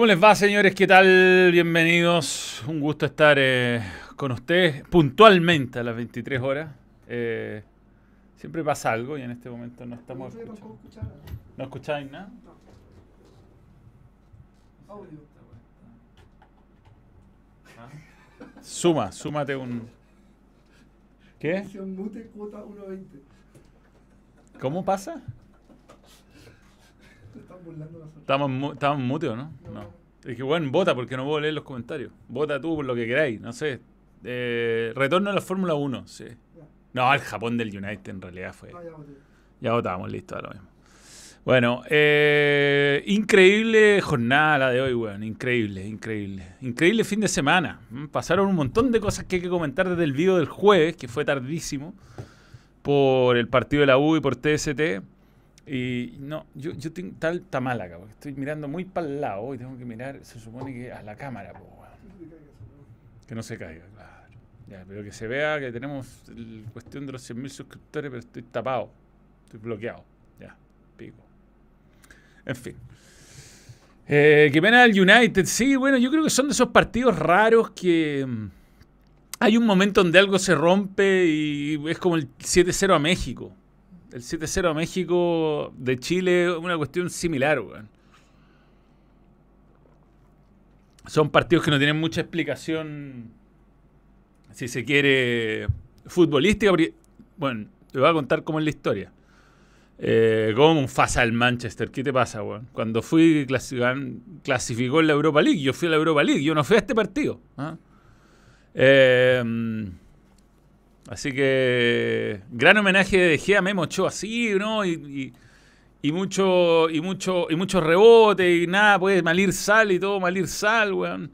¿Cómo les va, señores? ¿Qué tal? Bienvenidos. Un gusto estar eh, con ustedes puntualmente a las 23 horas. Eh, siempre pasa algo y en este momento no estamos escuchando. ¿No escucháis nada? Suma, súmate un. ¿Qué? ¿Cómo pasa? Estamos, mu- estamos muteos, ¿no? No. Dije, bueno, vota porque no puedo leer los comentarios. Vota tú por lo que queráis, no sé. Eh, retorno a la Fórmula 1, sí. No, el Japón del United en realidad fue. Ya votábamos, listo, ahora mismo. Bueno, eh, increíble jornada la de hoy, weón. Increíble, increíble. Increíble fin de semana. Mm, Pasaron un montón de cosas que hay que comentar desde el video del jueves, que fue tardísimo, por el partido de la U y por TST. Y no, yo, yo tengo tal acá, porque estoy mirando muy para el lado y tengo que mirar, se supone que a la cámara, po. Que no se caiga, claro. Ya, pero que se vea que tenemos la cuestión de los 100.000 suscriptores, pero estoy tapado. Estoy bloqueado. Ya, pico. En fin. Eh, qué pena el United. Sí, bueno, yo creo que son de esos partidos raros que mm, hay un momento donde algo se rompe y es como el 7-0 a México. El 7-0 a México de Chile, una cuestión similar, weón. Son partidos que no tienen mucha explicación, si se quiere, futbolística. Bueno, te voy a contar cómo es la historia. Eh, ¿Cómo fasa el Manchester? ¿Qué te pasa, weón? Cuando fui, clasificó en la Europa League. Yo fui a la Europa League. Yo no fui a este partido. ¿ah? Eh, así que, gran homenaje de Gea a Memo Ochoa, sí, ¿no? Y, mucho, y mucho, y mucho rebote y nada, puede malir sal y todo, malir sal, weón.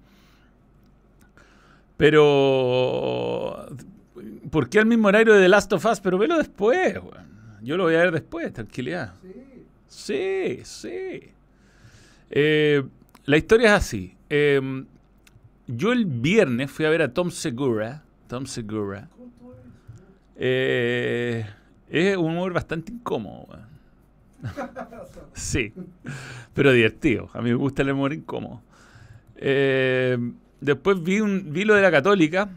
Pero, ¿por qué al mismo horario de The Last of Us? Pero velo después, weón. Yo lo voy a ver después, tranquilidad. Sí, sí. Eh, la historia es así. Eh, yo el viernes fui a ver a Tom Segura. Tom Segura. Eh, es un humor bastante incómodo. sí, pero divertido. A mí me gusta el humor incómodo. Eh, después vi, un, vi lo de la Católica,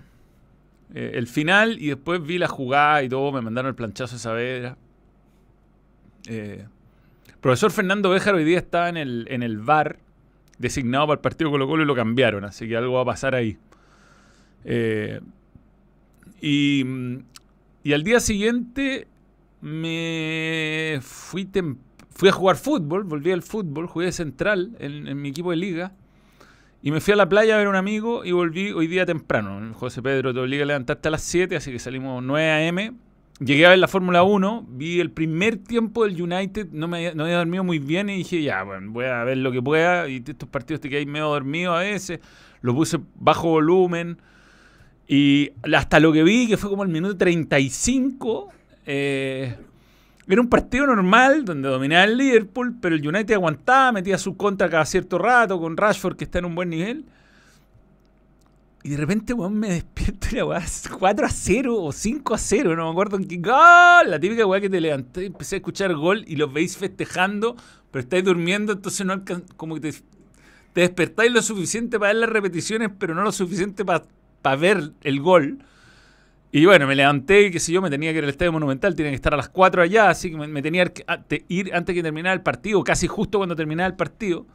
eh, el final, y después vi la jugada y todo. Me mandaron el planchazo de Saavedra. Eh, profesor Fernando Béjar hoy día estaba en el, en el bar designado para el partido Colo Colo y lo cambiaron, así que algo va a pasar ahí. Eh, y, mm, y al día siguiente me fui, fui a jugar fútbol, volví al fútbol, jugué central en, en mi equipo de liga. Y me fui a la playa a ver a un amigo y volví hoy día temprano. José Pedro te obliga a levantarte a las 7, así que salimos 9 a.m. Llegué a ver la Fórmula 1, vi el primer tiempo del United, no, me había, no había dormido muy bien y dije, ya, bueno, voy a ver lo que pueda. Y estos partidos te quedáis medio dormido a veces. Lo puse bajo volumen. Y hasta lo que vi, que fue como el minuto 35, eh, era un partido normal donde dominaba el Liverpool, pero el United aguantaba, metía su contra cada cierto rato con Rashford, que está en un buen nivel. Y de repente, weón, me despierto y la weá es 4 a 0 o 5 a 0, no me acuerdo en qué. ¡Gol! La típica weá que te levanté, empecé a escuchar gol y los veis festejando, pero estáis durmiendo, entonces no como que te, te despertáis lo suficiente para ver las repeticiones, pero no lo suficiente para ver el gol. Y bueno, me levanté qué sé yo, me tenía que ir al Estadio Monumental, tenía que estar a las 4 allá, así que me, tenía que ir antes que terminara el partido, casi justo cuando terminaba el partido.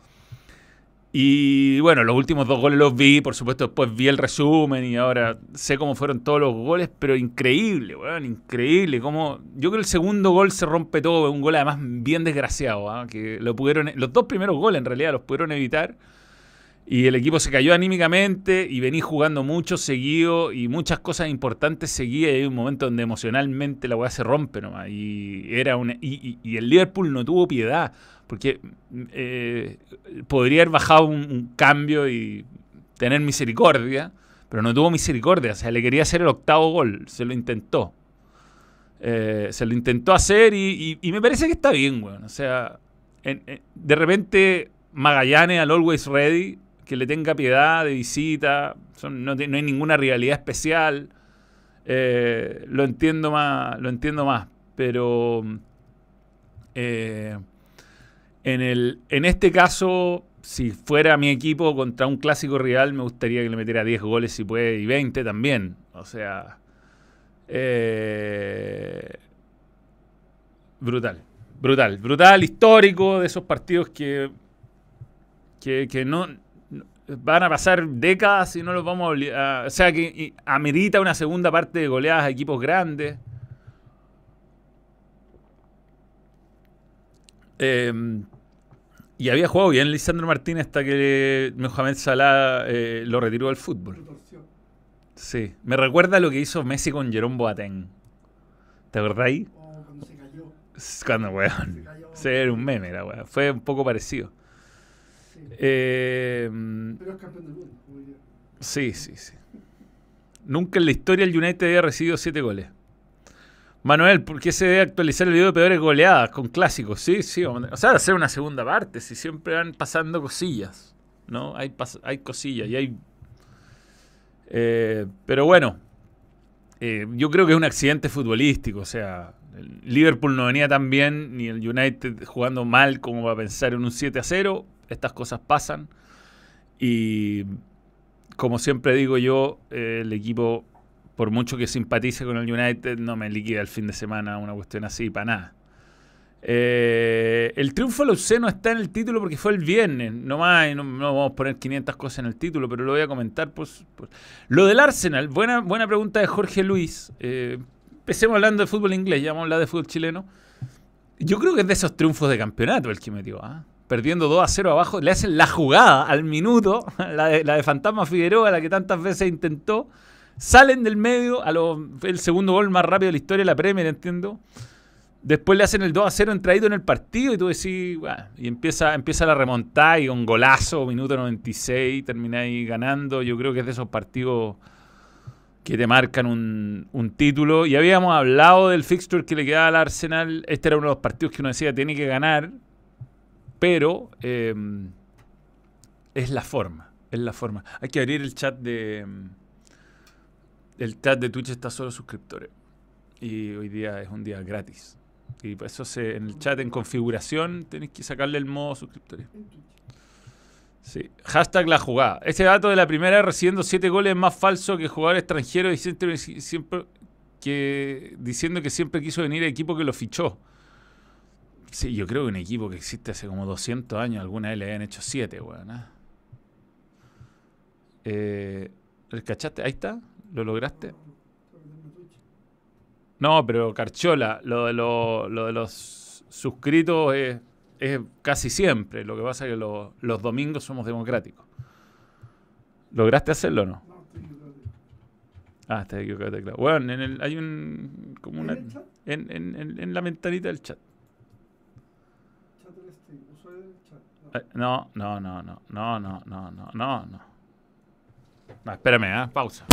Y bueno, los últimos dos goles los vi, por supuesto después vi el resumen y ahora sé cómo fueron todos los goles, pero increíble, weón, increíble. Como, yo creo que el segundo gol se rompe todo, un gol además bien desgraciado, ¿ah? que lo pudieron, los dos primeros goles en realidad los pudieron evitar. Y el equipo se cayó anímicamente y vení jugando mucho seguido y muchas cosas importantes seguía y hay un momento donde emocionalmente la weá se rompe nomás. Y, era una, y, el Liverpool no tuvo piedad porque eh, podría haber bajado un, cambio y tener misericordia, pero no tuvo misericordia. O sea, le quería hacer el octavo gol, se lo intentó. Eh, se lo intentó hacer y, me parece que está bien, weón. O sea, de repente Magallanes al Always Ready, que le tenga piedad de visita, no, no hay ninguna rivalidad especial. Eh, lo entiendo más, lo entiendo más, pero eh, en, el, en este caso si fuera mi equipo contra un clásico rival, me gustaría que le metiera 10 goles si puede y 20 también. O sea, eh, brutal, brutal, brutal, histórico de esos partidos que, que, no van a pasar décadas y no los vamos a, O sea, que amerita una segunda parte de goleadas a equipos grandes. Eh, y había jugado bien Lisandro Martínez hasta que Mohamed Salah eh, lo retiró del fútbol. Sí. Me recuerda lo que hizo Messi con Jerome Boateng. ¿Te acordáis? Oh, cuando se cayó. Cuando, weón. Se era un meme, era, weón. Fue un poco parecido. Sí. Eh, Pero es campeón del mundo. sí, sí, sí. Nunca en la historia el United había recibido siete goles. Manuel, ¿por qué se debe actualizar el video de peores goleadas con clásicos? Sí, sí. O sea, hacer una segunda parte, si siempre van pasando cosillas. ¿No? Hay, pas- hay cosillas y hay. Eh, pero bueno, eh, yo creo que es un accidente futbolístico. O sea, el Liverpool no venía tan bien, ni el United jugando mal como para pensar en un 7 a 0. Estas cosas pasan. Y como siempre digo yo, eh, el equipo por mucho que simpatice con el United, no me liquida el fin de semana una cuestión así, para nada. Eh, el triunfo no está en el título porque fue el viernes, no más, y no, no vamos a poner 500 cosas en el título, pero lo voy a comentar. Pues, pues. Lo del Arsenal, buena, buena pregunta de Jorge Luis. Eh, empecemos hablando de fútbol inglés, ya vamos a hablar de fútbol chileno. Yo creo que es de esos triunfos de campeonato el que metió, ¿ah? Perdiendo 2 a 0 abajo, le hacen la jugada al minuto, la de, la de Fantasma Figueroa, la que tantas veces intentó. Salen del medio, a lo, el segundo gol más rápido de la historia la Premier, entiendo. Después le hacen el 2 a 0 entradito en el partido y tú decís, bueno, y empieza, empieza la remontada y un golazo, minuto 96, termináis ganando. Yo creo que es de esos partidos que te marcan un, un título. Y habíamos hablado del fixture que le quedaba al Arsenal. Este era uno de los partidos que uno decía tiene que ganar, pero eh, es la forma, es la forma. Hay que abrir el chat de... El chat de Twitch está solo suscriptores. Y hoy día es un día gratis. Y por eso se, en el chat en configuración tenéis que sacarle el modo suscriptores. Sí. Hashtag la jugada. Este dato de la primera recibiendo 7 goles es más falso que jugador extranjero y siempre, siempre que diciendo que siempre quiso venir a equipo que lo fichó. Sí, yo creo que un equipo que existe hace como 200 años, alguna vez le habían hecho 7, weón. ¿ah? Eh, ¿El cachaste? Ahí está. ¿Lo lograste? No, pero Carchola, lo de, lo, lo de los suscritos es, es casi siempre. Lo que pasa es que lo- los domingos somos democráticos. ¿Lograste hacerlo o no? No, estoy equivocado. Ah, está equivocado, teclado. Bueno, en el, hay un. como ¿En una. En, en, en, en la ventanita del. Chat del stream. Usuario del chat. No. Eh, No, no, no, no, no, no, no, no, no, no. Espérame, ¿ah? Pausa.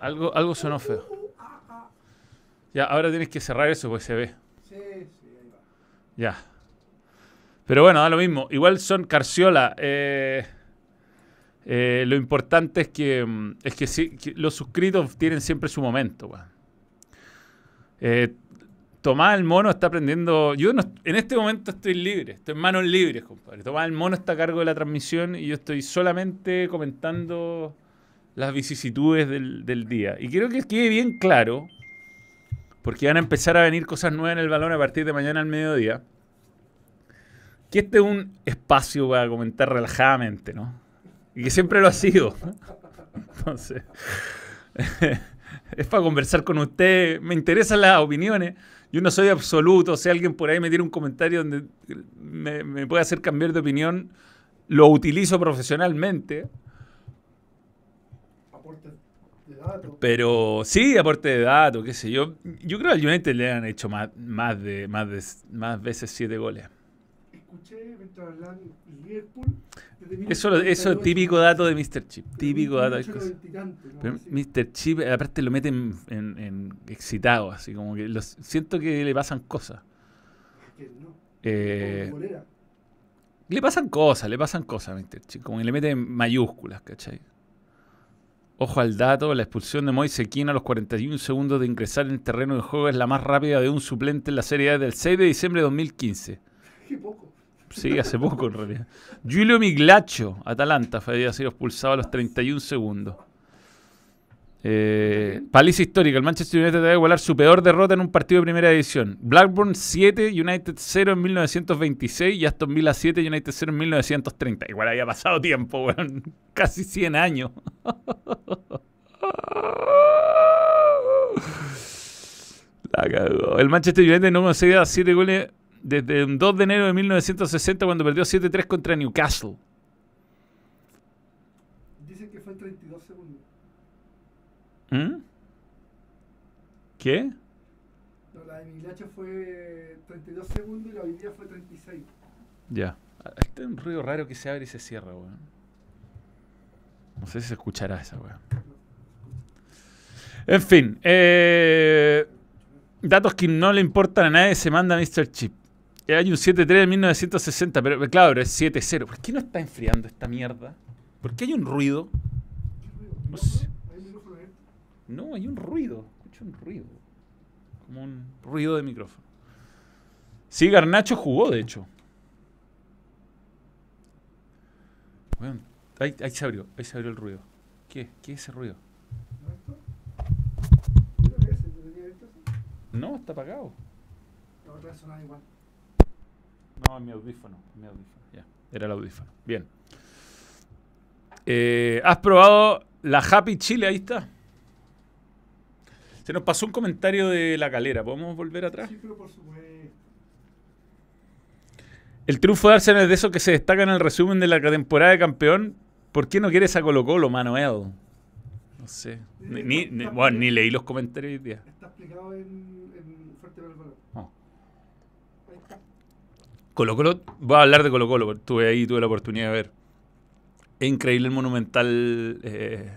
Algo, algo sonó feo. Uh, ah, ah. Ya, ahora tienes que cerrar eso porque se ve. Sí, sí, ahí va. Ya. Pero bueno, da lo mismo. Igual son Carciola. eh, eh, lo importante es que, mm, es que, los suscritos tienen siempre su momento. Eh, Tomás el Mono está aprendiendo. Yo no- en este momento estoy libre, estoy en manos libres, compadre. Tomás el Mono está a cargo de la transmisión y yo estoy solamente comentando las vicisitudes del, del día. Y quiero que quede bien claro, porque van a empezar a venir cosas nuevas en el balón a partir de mañana al mediodía, que este es un espacio para comentar relajadamente, ¿no? Y que siempre lo ha sido. Entonces, es para conversar con usted. Me interesan las opiniones. Yo no soy absoluto. Si alguien por ahí me tiene un comentario donde me, me puede hacer cambiar de opinión, lo utilizo profesionalmente. Aporte de datos. Pero sí, aporte de datos, qué sé yo. Yo creo que al United le han hecho más, más, de, más, de, más veces siete goles. Escuché mientras hablaban Liverpool. Eso, eso es 1998, típico dato de Mr. Chip. Típico dato de 18, cosas. 90 y tanto, ¿no? Mr. Chip, aparte lo meten en, en excitado, así como que los, siento que le pasan cosas. No. Eh. Le pasan cosas, le pasan cosas, Mr. Chip. Como que le meten mayúsculas, ¿cachai? Ojo al dato, la expulsión de Moise Keane a los 41 segundos de ingresar en el terreno de juego es la más rápida de un suplente en la Serie A del 6 de diciembre de 2015. Qué poco. Sí, hace poco en realidad. Giulio Miglaccio, Atalanta, había sido expulsado a los 31 segundos. Eh, paliza histórica, el Manchester United debe igualar su peor derrota en un partido de primera división. Blackburn 7, United 0 en 1926 y Aston Villa 7, United 0 en 1930. Igual había pasado tiempo, weón. Casi 100 años. La cagó. El Manchester United no conseguía 7 goles desde un 2 de enero de 1960 cuando perdió 7-3 contra Newcastle. Dicen que fue 32 segundos. ¿Mm? ¿Qué? No, la de Milacho fue 32 segundos y la hoy día fue 36. Ya. Este es un ruido raro que se abre y se cierra, weón. No sé si se escuchará esa, weón. En fin. eh, datos que no le importan a nadie se manda Mr. Chip. Eh, Hay un 7-3 de 1960, pero pero claro, es 7-0. ¿Por qué no está enfriando esta mierda? ¿Por qué hay un ruido? No sé. ¿Hay un micrófono abierto? No, hay un ruido. Escucho un ruido. Como un ruido de micrófono. Sí, Garnacho jugó, de hecho. Weón, ahí, ahí se abrió, ahí se abrió el ruido. ¿Qué? ¿Qué es ese ruido? ¿No. No, está apagado. La otra vez sonaba igual. No, mi audífono. Mi audífono. Ya, era el audífono. Bien. Eh, ¿Has probado la Happy Chile? Ahí está. Se nos pasó un comentario de la calera. ¿Podemos volver atrás? Sí, pero por supuesto. El triunfo de Arsenal es de esos que se destaca en el resumen de la temporada de campeón. ¿Por qué no quieres a Colo Colo, Manuel? No sé. Ni, ni- ni- bueno, ni leí los comentarios hoy día. Está explicado en, en Fuerte para el Valor. No. Ahí está. Colo Colo, voy a hablar de Colo Colo, estuve ahí, tuve la oportunidad de ver. Es increíble el monumental eh,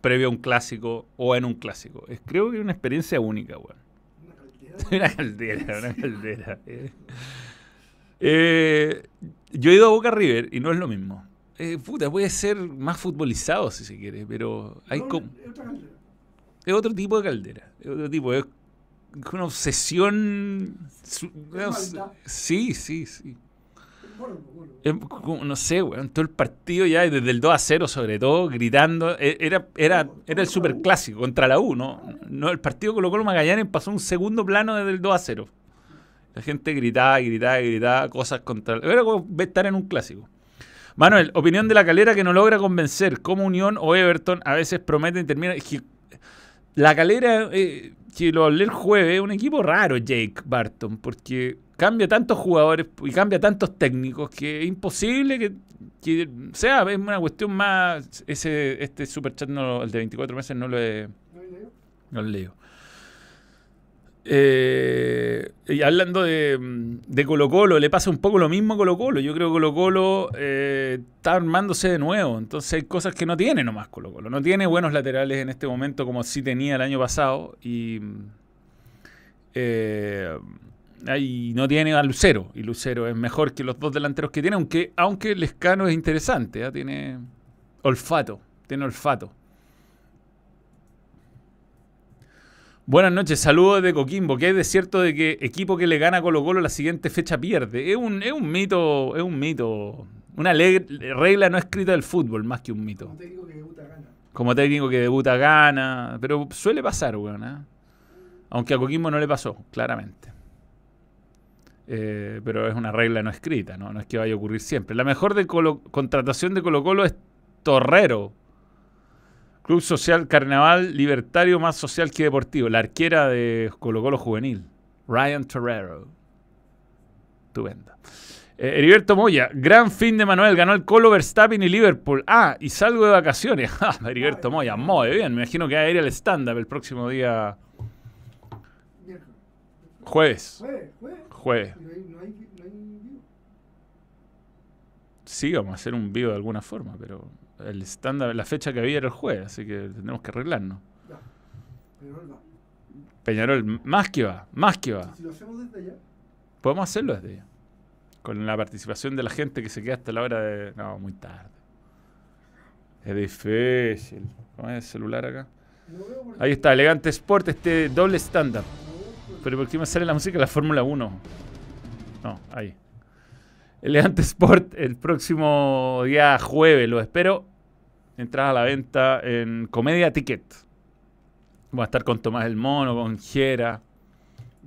previo a un clásico o en un clásico. Es, creo que es una experiencia única, weón. Una caldera. Una caldera, una caldera. eh. Eh, yo he ido a Boca River y no es lo mismo. Eh, puta, puede ser más futbolizado si se quiere, pero hay No, como... Es otra caldera. Es otro tipo de caldera. Es otro tipo. Es una obsesión. su-. Sí, sí, sí. No sé, weón. Todo el partido ya, desde el 2 a 0 sobre todo, gritando. E- Era, era, era el superclásico contra la U, ¿no? no el partido Colo Colo Magallanes pasó un segundo plano desde el 2 a 0. La gente gritaba, gritaba, gritaba cosas contra. Era como estar en un clásico. Manuel, opinión de la calera que no logra convencer. Como Unión o Everton a veces prometen y terminan. La calera, eh, que lo hablé el jueves, es un equipo raro, Jake Barton, porque cambia tantos jugadores y cambia tantos técnicos que es imposible que, que sea. Es una cuestión más. Ese, este superchat, no, el de 24 meses, no lo he. ¿No leo? No lo leo. Eh, y hablando de, de Colo Colo, le pasa un poco lo mismo a Colo Colo. Yo creo que Colo Colo eh, está armándose de nuevo. Entonces hay cosas que no tiene nomás Colo Colo. No tiene buenos laterales en este momento como sí tenía el año pasado. Y eh, ahí no tiene a Lucero. Y Lucero es mejor que los dos delanteros que tiene. Aunque, aunque Lescano es interesante. ¿ah? Tiene olfato. Tiene olfato. Buenas noches, saludos de Coquimbo. ¿Qué hay de cierto de que equipo que le gana a Colo Colo la siguiente fecha pierde? Es un, es un mito, es un mito. Una regla no escrita del fútbol, más que un mito. Un técnico que debuta gana. Como técnico que debuta gana, pero suele pasar, weón. ¿eh? Aunque a Coquimbo no le pasó, claramente. Eh, pero es una regla no escrita, ¿no? No es que vaya a ocurrir siempre. La mejor de Colo- contratación de Colo Colo es Torrero. Club Social Carnaval Libertario más social que deportivo. La arquera de Colo Colo Juvenil. Ryan Torrero. Estupenda. Eh, Heriberto Moya, gran fin de Manuel, ganó el Colo Verstappen y Liverpool. Ah, y salgo de vacaciones. Ah, Heriberto Moya, muy bien. Me imagino que va a ir al stand-up el próximo día jueves. Jueves, jueves. Vivo. Sí, vamos a hacer un video de alguna forma, pero el stand-up, la fecha que había era el jueves, así que tendremos que arreglarnos. Ya. Pero él va. Peñarol, más que va, más que va. Si lo hacemos desde allá, Podemos hacerlo desde allá. con la participación de la gente que se queda hasta la hora de... No, muy tarde. Es difícil. ¿Cómo es el celular acá? Ahí está, Elegante Sport, este doble stand-up. Pero ¿por qué me sale la música la Fórmula 1? No, ahí. Elegante Sport el próximo día jueves, lo espero. Entrada a la venta en Comedia Ticket. Vamos a estar con Tomás el Mono, con Jera,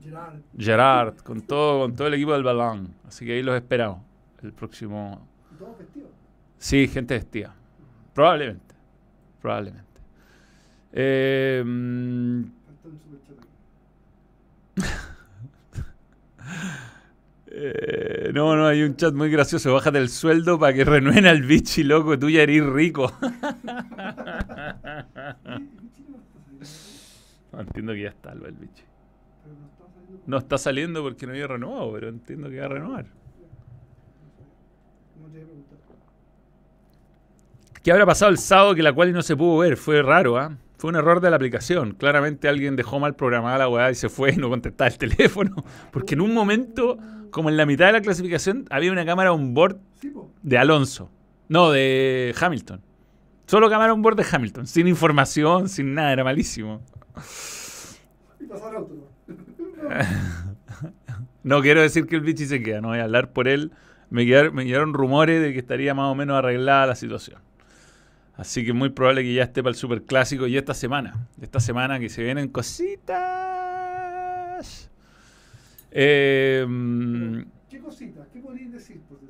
Gerard. Gerard, con todo, con todo el equipo del balón. Así que ahí los esperamos. El próximo. Todos. Sí, gente vestida. Probablemente. Probablemente. Eh, Eh, no, no, hay un chat muy gracioso. Bájate el sueldo para que renueve al bichi, loco. Tú ya eres rico. Entiendo que ya está el bichi. No está saliendo. Porque no había renovado, pero entiendo que va a renovar. ¿Qué habrá pasado el sábado que la cual no se pudo ver? Fue raro, ¿ah? Fue un error de la aplicación. Claramente alguien dejó mal programada la weá y se fue y no contestaba el teléfono. Porque en un momento, como en la mitad de la clasificación, había una cámara on board Sí, de Alonso. No, de Hamilton. Solo cámara on board de Hamilton. Sin información, sin nada. Era malísimo. Y auto. ¿no? Quiero decir que el bichi se queda. No voy a hablar por él. Me quedaron, me llegaron rumores de que estaría más o menos arreglada la situación. Así que muy probable que ya esté para el superclásico y esta semana. Esta semana que se vienen cositas. Eh, mm, ¿Qué cositas? ¿Qué podrías decir? Pues,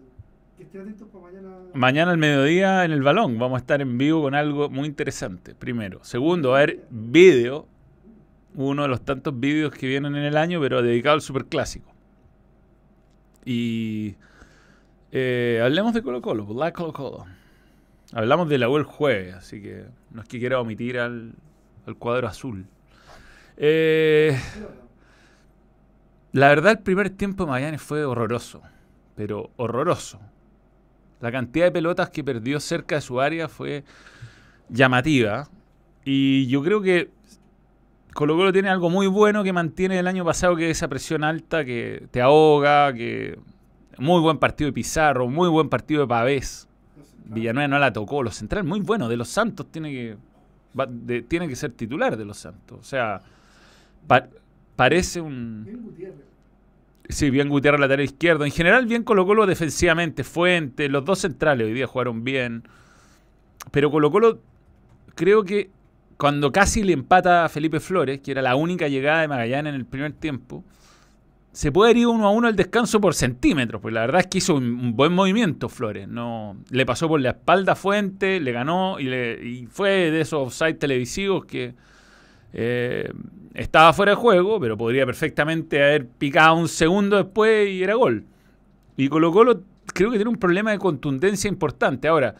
que estén atentos para mañana. Mañana al mediodía en el balón vamos a estar en vivo con algo muy interesante. Primero. Segundo, va a haber vídeo. Uno de los tantos vídeos que vienen en el año, pero dedicado al superclásico. Y eh, hablemos de Colo Colo, la Colo Colo. Hablamos de la U el jueves, así que no es que quiera omitir al, al cuadro azul. Eh, la verdad, el primer tiempo de Magallanes fue horroroso, pero horroroso. La cantidad de pelotas que perdió cerca de su área fue llamativa. Y yo creo que Colo Colo tiene algo muy bueno que mantiene el año pasado, que es esa presión alta que te ahoga, que muy buen partido de Pizarro, muy buen partido de Pavés. Villanueva no la tocó, los centrales muy buenos, de los Santos tiene que tiene que ser titular de los Santos. O sea, parece un Bien Gutiérrez. Sí, bien Gutiérrez lateral izquierdo. En general, bien Colo Colo defensivamente. Fuente, los dos centrales hoy día jugaron bien. Pero Colo Colo, creo que cuando casi le empata a Felipe Flores, que era la única llegada de Magallanes en el primer tiempo, se puede ir uno a uno al descanso por centímetros. Pues la verdad es que hizo un buen movimiento Flores. No, le pasó por la espalda a Fuente, le ganó y, le- y fue de esos offside televisivos que eh, estaba fuera de juego, pero podría perfectamente haber picado un segundo después y era gol. Y Colo Colo creo que tiene un problema de contundencia importante. Ahora,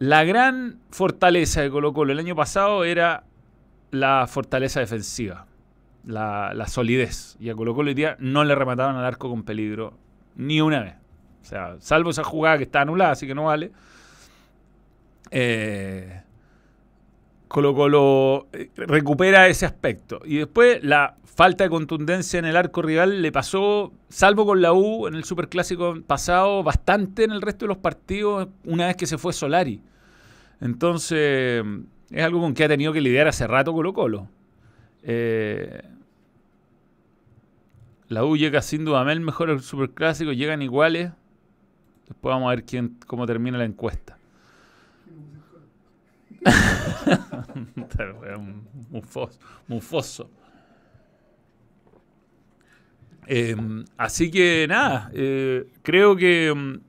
la gran fortaleza de Colo Colo el año pasado era la fortaleza defensiva, la, solidez. Y a Colo Colo hoy día no le remataban al arco con peligro ni una vez. O sea, salvo esa jugada que está anulada, así que no vale. Eh, Colo Colo eh, recupera ese aspecto. Y después la falta de contundencia en el arco rival le pasó, salvo con la U en el Superclásico pasado, bastante en el resto de los partidos una vez que se fue Solari. Entonces, es algo con que ha tenido que lidiar hace rato Colo Colo. Eh, la U llega sin duda el mejor al Superclásico, llegan iguales. Después vamos a ver quién, cómo termina la encuesta. mufoso. Eh, así que nada, eh, creo que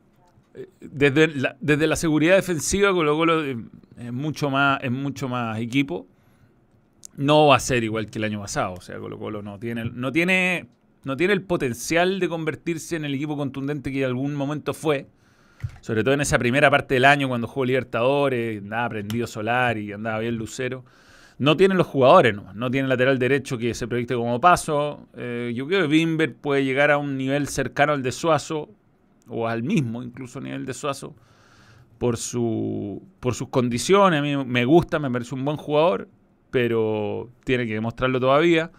eh, desde la, desde la seguridad defensiva Colo Colo eh, es mucho más es mucho más equipo. No va a ser igual que el año pasado, o sea, Colo Colo no tiene no tiene no tiene el potencial de convertirse en el equipo contundente que en algún momento fue. Sobre todo en esa primera parte del año cuando jugó Libertadores, andaba prendido Solar y andaba bien Lucero. No tienen los jugadores, no, no tiene lateral derecho que se proyecte como paso. Eh, yo creo que Bimber puede llegar a un nivel cercano al de Suazo, o al mismo incluso nivel de Suazo, por, su, por sus condiciones. A mí me gusta, me parece un buen jugador, pero tiene que demostrarlo todavía.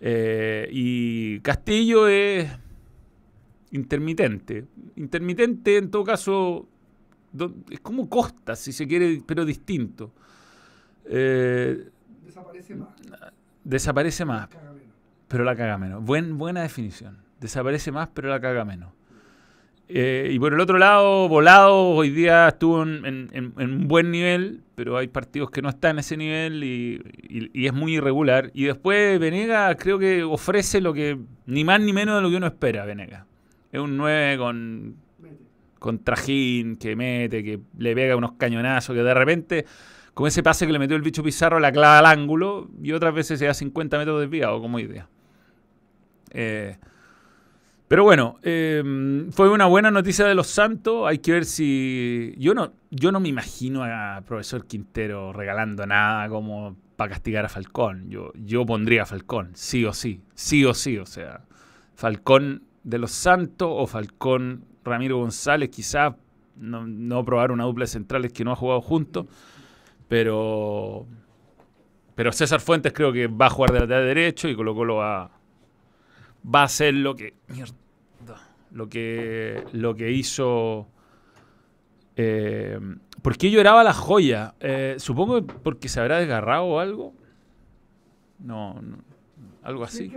Eh, y Castillo es, intermitente. Intermitente, en todo caso, es como Costa, si se quiere, pero distinto. Eh, desaparece más. Desaparece más, pero la caga menos. Buen, buena definición. Desaparece más, pero la caga menos. Eh, y por el otro lado, Volado hoy día estuvo en, un buen nivel, pero hay partidos que no están en ese nivel y, es muy irregular. Y después Venega creo que ofrece lo que, ni más ni menos de lo que uno espera, Venega. Es un 9 con, con trajín, que mete, que le pega unos cañonazos, que de repente, con ese pase que le metió el bicho Pizarro, la clava al ángulo y otras veces se da 50 metros desviado, como idea. Eh, pero bueno, em, fue una buena noticia de los Santos. Hay que ver si. Yo no, yo no me imagino a profesor Quintero regalando nada como para castigar a Falcón. Yo, yo pondría a Falcón, sí o sí. Sí o sí. O sea, Falcón de los Santos o Falcón Ramiro González, quizás no, probar una dupla de centrales que no ha jugado juntos. Pero. Pero César Fuentes creo que va a jugar de lateral derecho y Colo Colo va, va a hacer lo que lo que, lo que hizo... Eh, ¿Por qué lloraba la joya? Eh, supongo porque se habrá desgarrado o algo. No, algo así.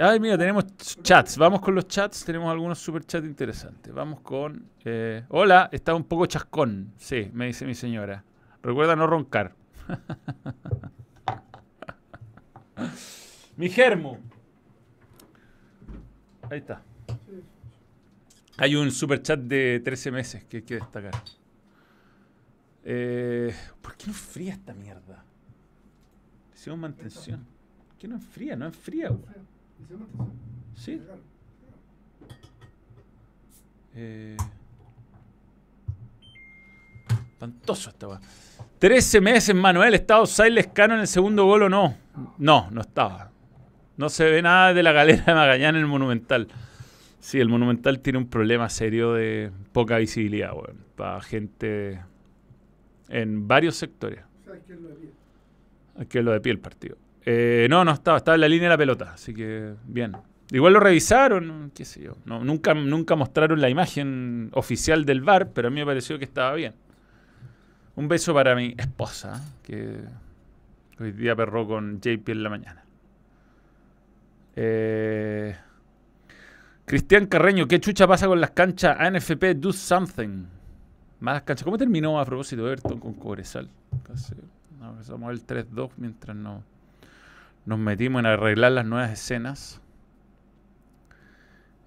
Ay, mira, tenemos chats. Vamos con los chats. Tenemos algunos super chats interesantes. Vamos con. Eh, hola, está un poco chascón. Sí, me dice mi señora. Recuerda no roncar. mi germo. Ahí está. Hay un super chat de 13 meses que hay que destacar. Eh, ¿Por qué no enfría esta mierda? Hicimos mantención. ¿Por qué no enfría? No enfría, güey. ¿Sí? Eh, espantoso esta weá. 13 meses, Manuel. ¿Estaba Siles Cano en el segundo gol o no? No, no estaba. No se ve nada de la galera de Magallanes en el Monumental. Sí, el Monumental tiene un problema serio de poca visibilidad, para gente en varios sectores. Hay que lo de pie. el partido. Eh, no, no estaba, estaba en la línea de la pelota, así que bien. Igual lo revisaron, qué sé yo. No, nunca, nunca mostraron la imagen oficial del bar, pero a mí me pareció que estaba bien. Un beso para mi esposa, que hoy día perró con JP en la mañana. Eh, Cristian Carreño, ¿qué chucha pasa con las canchas ANFP Do Something? Más canchas. ¿Cómo terminó a propósito Everton con Cobresal? Somos el 3-2 mientras no, nos metimos en arreglar las nuevas escenas.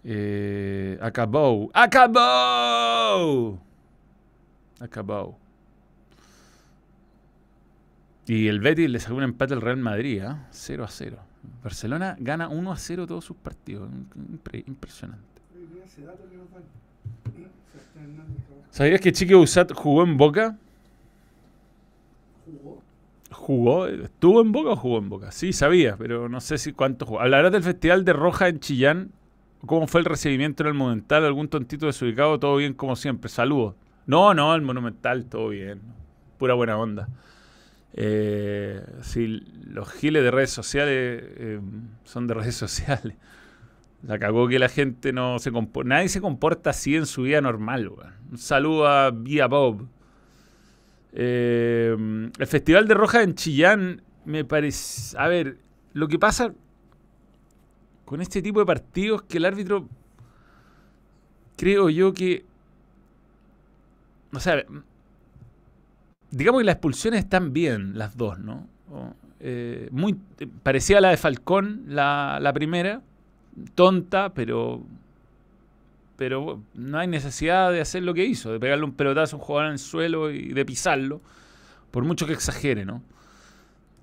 Eh, acabó. ¡Acabó! Acabó. Y el Betis le sacó un empate al Real Madrid, 0 ¿eh? a 0. Barcelona gana 1 a 0 todos sus partidos. impresionante. ¿Sabías que Chiqui Usat jugó en Boca? ¿Jugó? ¿Estuvo en Boca o jugó en Boca? Sí, sabía, pero no sé si cuánto jugó. Hablarás del Festival de Roja en Chillán. ¿Cómo fue el recibimiento en el Monumental? ¿Algún tontito desubicado? Todo bien como siempre. Saludos. No, no, el Monumental, todo bien. Pura buena onda. Eh, si los giles de redes sociales eh, son de redes sociales. La cagó que la gente no se comporta. Nadie se comporta así en su vida normal, Un saludo a Vía Bob. Eh, el Festival de Roja en Chillán me parece. A ver, lo que pasa con este tipo de partidos que el árbitro. Creo yo que. O sea, digamos que las expulsiones están bien, las dos, ¿no? Eh, muy parecía la de Falcón, la, la, primera, tonta, pero pero no hay necesidad de hacer lo que hizo, de pegarle un pelotazo a un jugador en el suelo y de pisarlo, por mucho que exagere, ¿no?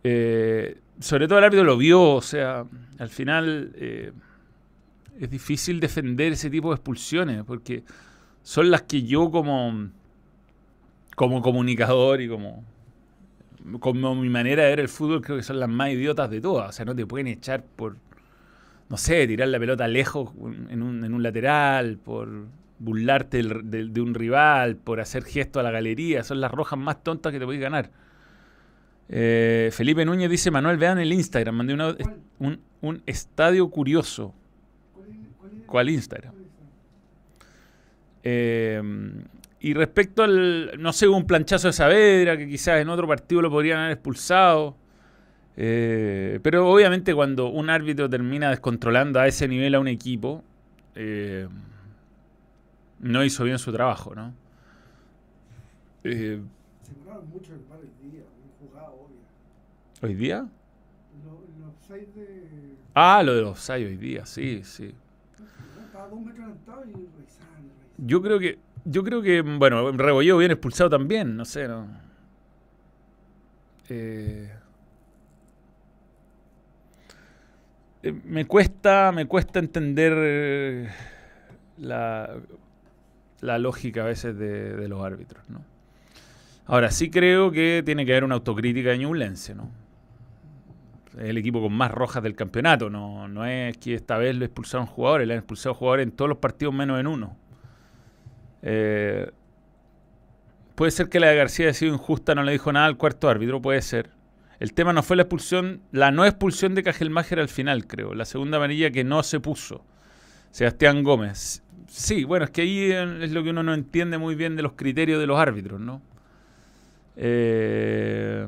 Eh, sobre todo el árbitro lo vio, o sea, al final eh, es difícil defender ese tipo de expulsiones, porque son las que yo como como comunicador y como, como mi manera de ver el fútbol, creo que son las más idiotas de todas. O sea, no te pueden echar por, no sé, tirar la pelota lejos en un, en un lateral, por burlarte de, un rival, por hacer gesto a la galería. Son las rojas más tontas que te podéis ganar. Eh, Felipe Núñez dice, Manuel, vean el Instagram, mandé un, un, estadio curioso. al Instagram. Eh, y respecto al, no sé, un planchazo de Saavedra, que quizás en otro partido lo podrían haber expulsado. Eh, pero obviamente cuando un árbitro termina descontrolando a ese nivel a un equipo, eh, no hizo bien su trabajo, ¿no? Eh, mucho el hoy día, un jugado obvio. ¿Hoy día? Lo, offside de... Ah, lo de los offside hoy día, sí, sí. Estaba dos metros adelantado y revisando, Yo creo que yo creo que, bueno, Rebolledo viene expulsado también, no sé, no. Eh, eh, me cuesta, me cuesta entender eh, la, lógica a veces de, los árbitros, ¿no? Ahora, sí creo que tiene que haber una autocrítica de Ñublense, ¿no? Es el equipo con más rojas del campeonato, no, no es que esta vez lo expulsaron jugadores, le han expulsado jugadores en todos los partidos menos en uno. Eh, puede ser que la de García haya sido injusta, no le dijo nada al cuarto árbitro, puede ser. El tema no fue la expulsión, la no expulsión de Cajelmacher al final, creo. La segunda amarilla que no se puso. Sebastián Gómez. Sí, bueno, es que ahí es lo que uno no entiende muy bien de los criterios de los árbitros, ¿no? Eh,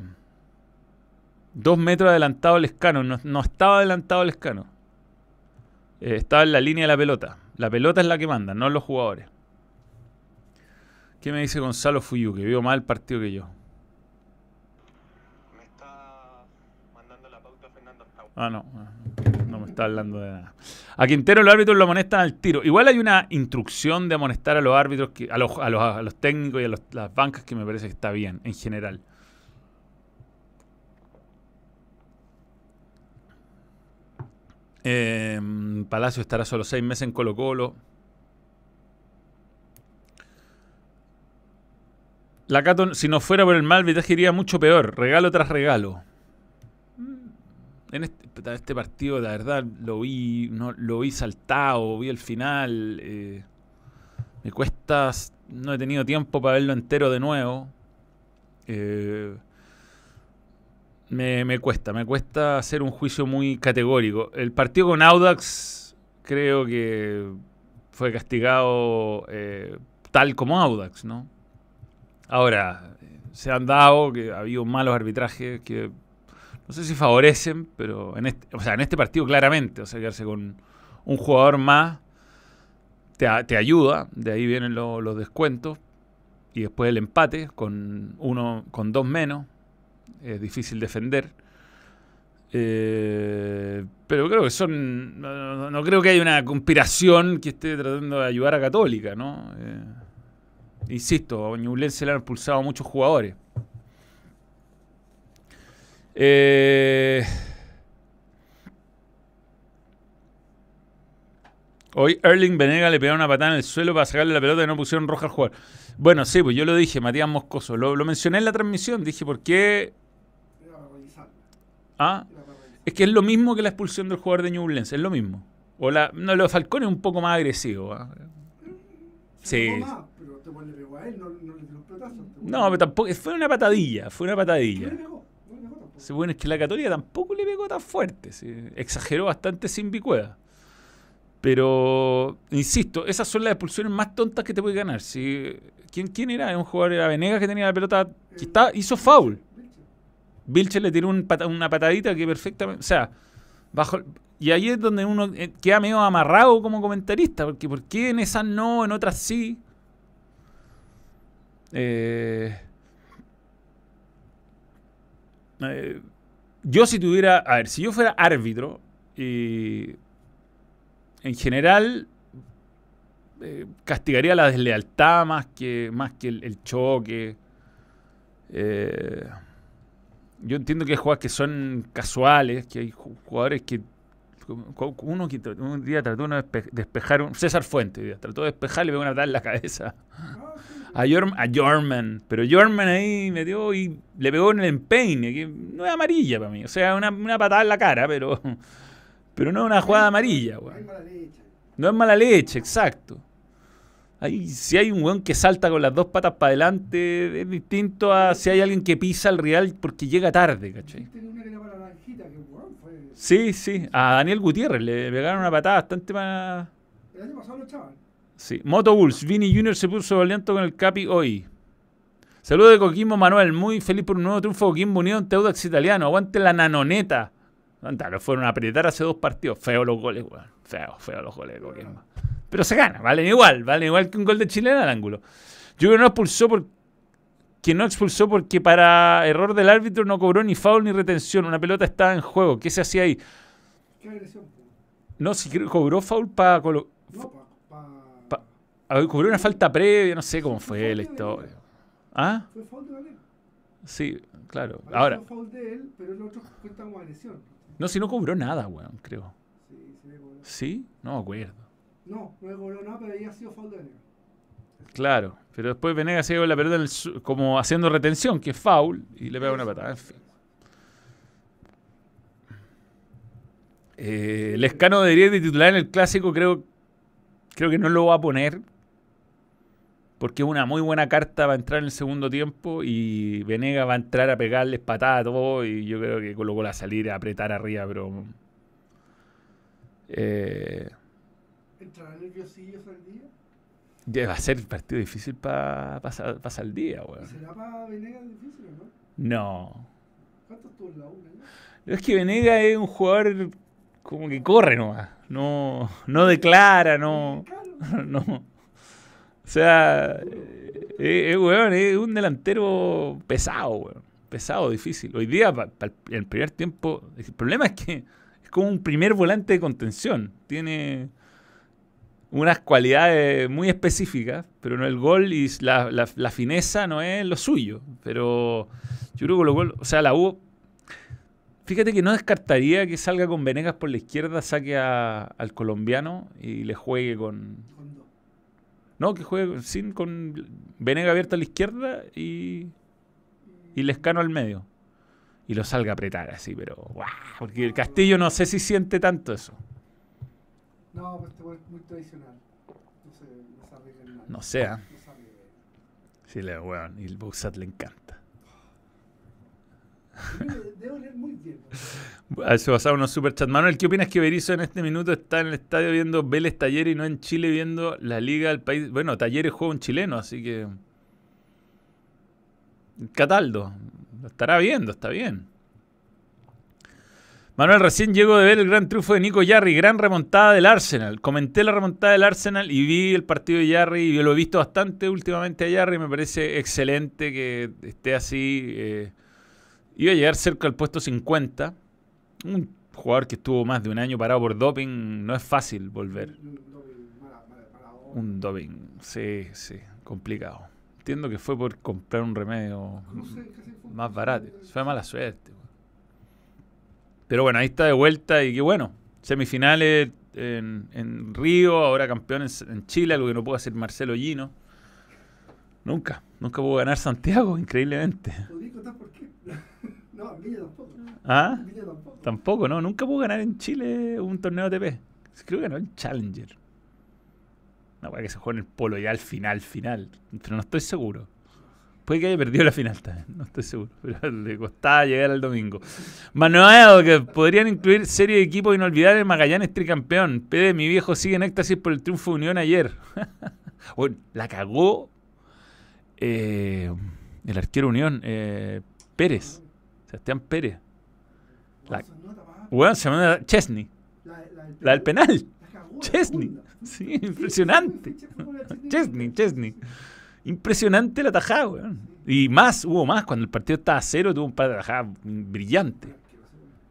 dos metros adelantado el escano. No, estaba adelantado el escano. Eh, estaba en la línea de la pelota. La pelota es la que manda, no los jugadores. ¿Qué me dice Gonzalo Fuyu? Que vio más el partido que yo. Me está mandando la pauta Fernando Ah, no. No me está hablando de nada. A Quintero los árbitros lo amonestan al tiro. Igual hay una instrucción de amonestar a los árbitros, a, los, a, los, técnicos y a las bancas que me parece que está bien, en general. Eh, Palacio estará solo seis meses en Colo Colo. La Cato, si no fuera por el mal arbitraje, iría mucho peor. Regalo tras regalo. En este, este, partido, la verdad, lo vi, no, lo vi saltado, vi el final. Eh, me cuesta, no he tenido tiempo para verlo entero de nuevo. Eh, me, cuesta, me cuesta hacer un juicio muy categórico. El partido con Audax creo que fue castigado eh, tal como Audax, ¿no? Ahora, se han dado que ha habido malos arbitrajes que no sé si favorecen, pero en este, o sea, en este partido claramente, o sea, quedarse con un jugador más te, ayuda, de ahí vienen los descuentos y después el empate con uno con dos menos, es difícil defender. Eh, pero creo que son. No, creo que haya una conspiración que esté tratando de ayudar a Católica, ¿no? Eh, Insisto, a Ñublense le han expulsado muchos jugadores. Eh, hoy Erling Venega le pegó una patada en el suelo para sacarle la pelota y no pusieron roja al jugador. Bueno, sí, pues yo lo dije, Matías Moscoso. Lo, mencioné en la transmisión. Dije, ¿por qué? ¿Ah? Es que es lo mismo que la expulsión del jugador de Ñublense, es lo mismo. O la, no, lo de Falcón es un poco más agresivo. ¿ah? Sí. no, pero tampoco. Fue una patadilla, fue una patadilla. Bueno, es que la Católica tampoco le pegó tan fuerte. Exageró bastante sin bicueda. Pero, insisto, esas son las expulsiones más tontas que te puede ganar. ¿quién, ¿Quién era? Un jugador, era Venegas que tenía la pelota, que está, hizo foul. Vilche le tiró una patadita que perfectamente. O sea, bajo, y ahí es donde uno eh, queda medio amarrado como comentarista, porque ¿por qué en esas no, en otras sí? Eh, eh, yo si tuviera, a ver, si yo fuera árbitro, y en general castigaría la deslealtad más que, más que el, choque. yo entiendo que hay jugadores que son casuales, que hay jugadores que uno que un día trató de despejar, un, César Fuente, trató de despejar y le pegó una patada en la cabeza a, Jorman, pero Jorman ahí metió y le pegó en el empeine, que no es amarilla para mí, o sea, una, una patada en la cara, pero, pero no es una jugada amarilla, No es mala leche, exacto. Ahí, si hay un weón que salta con las dos patas para adelante, es distinto a si hay alguien que pisa al real porque llega tarde, ¿cachai? fue... Sí, sí. A Daniel Gutiérrez le pegaron una patada bastante más. El año pasado lo echaban. Sí. Moto Bulls. Vini Jr. se puso valiente con el Capi hoy. Saludos de Coquimbo Manuel. Muy feliz por un nuevo triunfo Coquimbo Unido ante Audax Italiano. Aguante la nanoneta. Lo fueron a apretar hace dos partidos. Feo los goles, weón. Feo, feo los goles de Coquimbo. Pero se gana, valen igual. Valen igual que un gol de chilena al ángulo. Yo creo que no expulsó por que no expulsó porque para error del árbitro no cobró ni foul ni retención. Una pelota estaba en juego. ¿Qué se hacía ahí? ¿Qué agresión? No, si cobró foul para... No, Pa- cobró una falta previa, no sé cómo fue la historia. ¿Ah? Fue foul de Valera. Sí, claro. Ahora, fue foul de él, pero el otro cuenta como agresión. no, si no cobró nada, weón, creo. Sí, sí cobró. ¿Sí? No me acuerdo. No, no le cobró nada, pero ahí ha sido foul de Valera. Claro, pero después Venegas se lleva la pelota en el como haciendo retención, que es foul, y le pega una patada. En fin. Eh, Lescano debería de titular en el clásico, creo, creo que no lo va a poner. Porque es una muy buena carta para entrar en el segundo tiempo y Venegas va a entrar a pegarles patadas a todo y yo creo que colocó la salida a apretar arriba, pero... Eh, ¿Entrará nerviosillos al día? ya va a ser partido difícil para pasar al día, ¿Y weón. será para Venegas difícil o no? No. ¿Cuánto estuvo en la una? Es que Venegas es un jugador como que corre nomás. No, no declara, no. Claro. no. O sea, eh, eh, weón, es un delantero pesado, weón. Pesado, difícil. Hoy día, pa- pa- el primer tiempo, el problema es que es como un primer volante de contención. Tiene unas cualidades muy específicas, pero no el gol y la, la- la fineza no es lo suyo. Pero yo creo que lo gol, o sea, la U Fíjate que no descartaría que salga con Venegas por la izquierda, saque al colombiano y le juegue con. No, que juegue sin con Venegas abierto a la izquierda y, y Lescano al medio. Y lo salga a apretar así, pero. ¡guau! Porque el Castillo no sé si siente tanto eso. No, pues este es muy tradicional. No se, no en nada. No sé, ¿ah? No arriesga. Sí, le weón. Y el Bouzat le encanta. Debe oler muy bien. ¿no? A eso pasaba unos superchats. Manuel, ¿qué opinas que Berizzo en este minuto está en el estadio viendo Vélez Talleres y no en Chile viendo la liga del país? Bueno, Talleres juega un chileno, así que. Cataldo. Lo estará viendo, está bien. Manuel, recién llego de ver el gran triunfo de Nico Yarri, gran remontada del Arsenal. Comenté la remontada del Arsenal y vi el partido de Yarri y yo lo he visto bastante últimamente a Yarri. Me parece excelente que esté así. eh, iba a llegar cerca al puesto 50. Un jugador que estuvo más de un año parado por doping, no es fácil volver. Un doping, sí, sí, complicado. Entiendo que fue por comprar un remedio más barato. Fue mala suerte. weón. Pero bueno, ahí está de vuelta y qué bueno. Semifinales en, en Río, ahora campeones en Chile, algo que no pudo hacer Marcelo Gino. Nunca, nunca pudo ganar Santiago, increíblemente. ¿Podría contar por qué? No, en Villa tampoco. ¿Ah? En Villa tampoco. Tampoco, ¿no? Nunca pudo ganar en Chile un torneo ATP. Creo que ganó en Challenger. Una weá que se juega en el polo ya al final, final. Pero no estoy seguro. Puede que haya perdido la final también, no estoy seguro. Pero le costaba llegar al domingo. Manuel, que podrían incluir serie de equipos inolvidables Magallanes tricampeón. PD, mi viejo sigue en éxtasis por el triunfo de Unión ayer. bueno, la cagó eh, el arquero Unión, eh, Pérez. Sebastián Pérez. La-. Weón, se llama Chesney. La, la, La del penal. Cagó, Chesney. Sí, impresionante. Chesney. Chesney. Impresionante la tajada, weón. Y más, hubo más. Cuando el partido estaba a cero, tuvo un par de tajadas brillantes.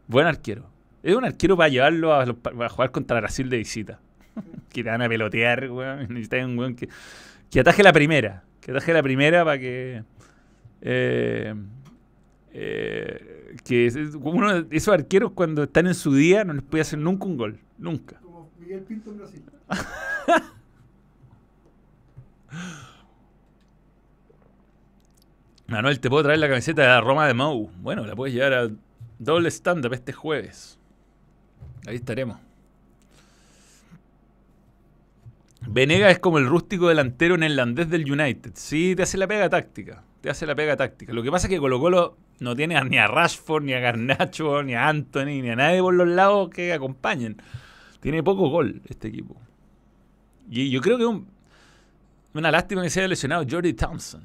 Buen arquero. Es un arquero para llevarlo a, jugar contra Brasil de visita. que te van a pelotear, weón. Necesitas un weón que, que ataje la primera. Que ataje la primera para que. eh, eh, que es- es uno esos arqueros cuando están en su día no les puede hacer nunca un gol. Nunca. Como Miguel Pinto en Brasil. Manuel, te puedo traer la camiseta de la Roma de Mou. Bueno, la puedes llevar a doble stand-up este jueves. Ahí estaremos. Venega es como el rústico delantero neerlandés del United. Sí, te hace la pega táctica. Te hace la pega táctica. Lo que pasa es que Colo Colo no tiene ni a Rashford, ni a Garnacho, ni a Anthony, ni a nadie por los lados que acompañen. Tiene poco gol este equipo. Y yo creo que un- una lástima que se haya lesionado Jordi Thompson.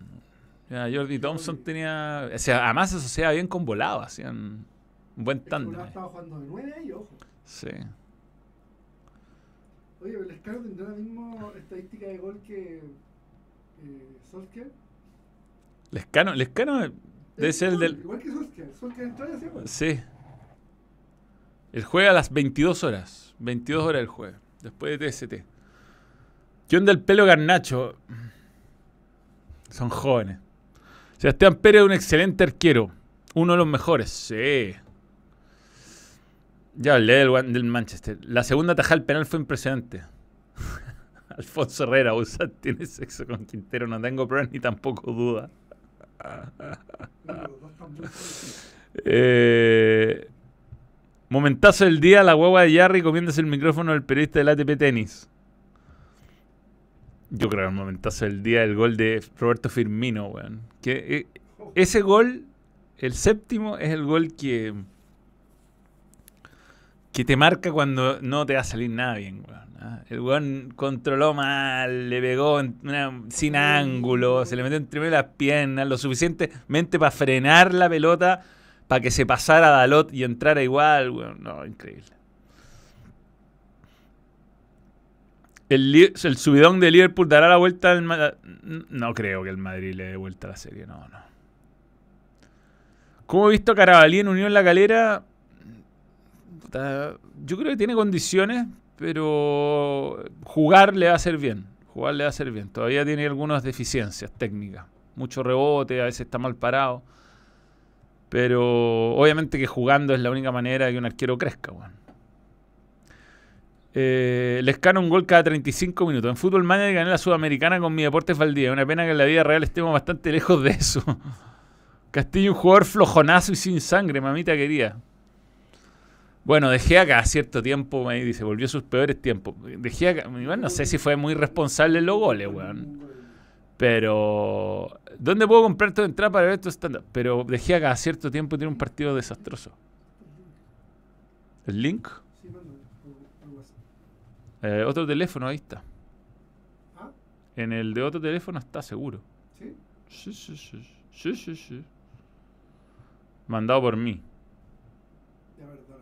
Ya, Jordi Thompson tenía. O sea, además se asociaba bien con volado, hacían un buen tándem. Estaba jugando de 9 ahí, ojo. Sí. Oye, pero el tendrá la misma estadística de gol que eh, Solskjaer. Lescano, Lescano debe Es ser el del. Igual que Solskjaer. Solskjaer entró hacía gol. Sí. Él juega a las 22 horas. 22 horas el jueves. Después de TST. ¿Qué onda el pelo garnacho? Son jóvenes. Sebastián Pérez es un excelente arquero. Uno de los mejores. Sí. Ya hablé del, Manchester. La segunda tajada del penal fue impresionante. Alfonso Herrera, Usat tiene sexo con Quintero. No tengo pruebas ni tampoco duda. Eh, momentazo del día, la guagua de Jarry comiéndose el micrófono del periodista del ATP Tenis. Yo creo que el momentazo del día el gol de Roberto Firmino. Que, eh, ese gol, el séptimo, es el gol que, que te marca cuando no te va a salir nada bien, weón. ¿Ah? El weón controló mal, le pegó sin ángulo, se le metió entre medio las piernas, lo suficientemente para frenar la pelota, para que se pasara Dalot y entrara igual, weón. No, increíble. El, el subidón de Liverpool dará la vuelta al No creo que el Madrid le dé vuelta a la serie, no, no. ¿Cómo he visto a Carabalí en Unión La Calera? Yo creo que tiene condiciones, pero jugar le va a hacer bien. Jugar le va a hacer bien. Todavía tiene algunas deficiencias técnicas. Mucho rebote, a veces está mal parado. Pero obviamente que jugando es la única manera de que un arquero crezca, weón. Eh, les un gol cada 35 minutos. En fútbol manager gané la Sudamericana con mi Deportes Valdía. Una pena que en la vida real estemos bastante lejos de eso. Castillo, un jugador flojonazo y sin sangre, mamita quería. Bueno, dejé acá cierto tiempo, me dice, volvió a sus peores tiempos. Dejé acá, igual no sé si fue muy responsable en los goles, weón. Pero, ¿dónde puedo comprar tu entrada para ver estos stand Pero dejé acá cierto tiempo tiene un partido desastroso. ¿El link? Eh, otro teléfono, ahí está. En el de otro teléfono está seguro. ¿Sí? Sí, sí, sí. Sí, sí, sí. Mandado por mí. Ya, verdad.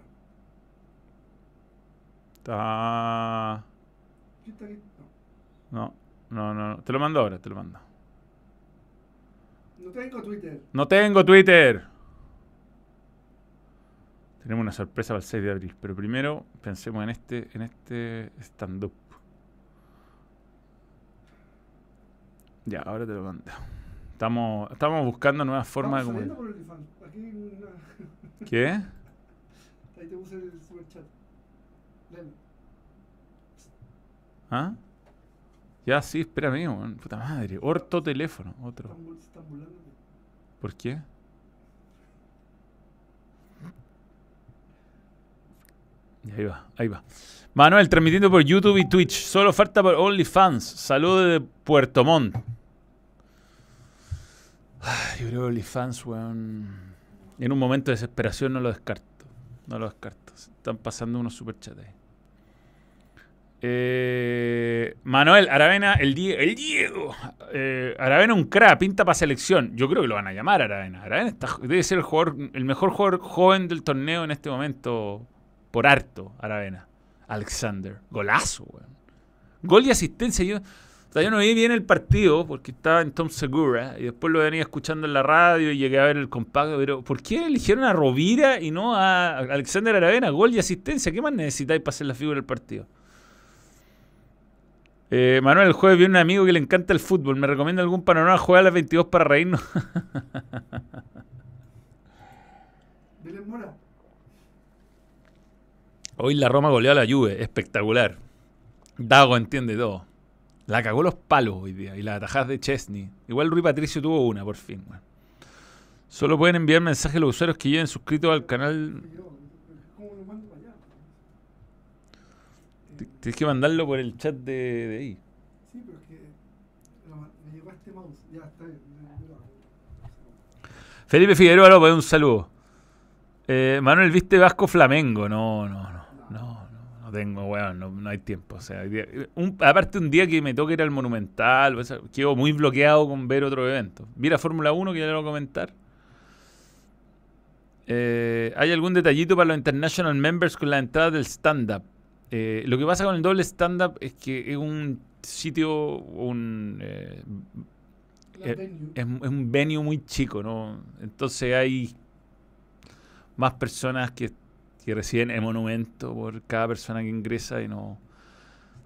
Está... No. No, no. Te lo mando ahora, te lo mando. No tengo Twitter. No tengo Twitter. Tenemos una sorpresa para el 6 de abril, pero primero pensemos en este, en este stand-up. Ya, ahora te lo mando. Estamos, estamos buscando nuevas formas de Estamos saliendo comunicar. por ¿Qué? Ahí te puse el superchat. Léelo. ¿Ah? Ya, sí, espérame, weón. Puta madre. Orto teléfono, otro. ¿Por qué? Y ahí va, ahí va. Manuel, transmitiendo por YouTube y Twitch. Solo falta por OnlyFans. Saludos de Puerto Montt. Yo creo que OnlyFans, weón. En un momento de desesperación no lo descarto. No lo descarto. Se Están pasando unos superchats ahí. Eh, Manuel, Aravena, el, Die- el Diego. Eh, Aravena un crack, pinta para selección. Yo creo que lo van a llamar Aravena. Aravena está- debe ser el jugador, el mejor jugador joven del torneo en este momento. Por harto, Aravena. Alexander. Golazo, weón. Gol y asistencia. Yo, yo no vi bien el partido porque estaba en Tom Segura y después lo venía escuchando en la radio y llegué a ver el compacto. Pero ¿por qué eligieron a Rovira y no a Alexander Aravena? Gol y asistencia. ¿Qué más necesitáis para hacer la figura del partido? Eh, Manuel, el jueves viene un amigo que le encanta el fútbol. ¿Me recomienda algún panorama? Juega a las 22 para reírnos. Mora. Hoy la Roma goleó a la Juve. Espectacular. Dago entiende todo. La cagó los palos hoy día. Y las atajadas de Chesney. Igual Rui Patricio tuvo una, por fin. Solo pueden enviar mensajes a los usuarios que lleven suscritos al canal. Yo, ¿Cómo lo mando para allá? T- Tienes que mandarlo por el chat de, de ahí. Sí, pero es que me llegó este mouse. Ya está bien. Felipe Figueroa López, un saludo. Eh, Manuel, ¿viste Vasco Flamengo? No, no, no. No, no, no tengo, weón, no, no hay tiempo. O sea, un- aparte un día que me toca ir al Monumental, o sea, quedo muy bloqueado con ver otro evento. Vi la Fórmula 1, que ya lo voy a comentar. Eh, ¿Hay algún detallito para los international members con la entrada del stand-up? Eh, lo que pasa con el doble stand-up es que es un sitio, un, eh, es, es un venue muy chico, ¿no? Entonces hay más personas que, que reciben el monumento por cada persona que ingresa y no,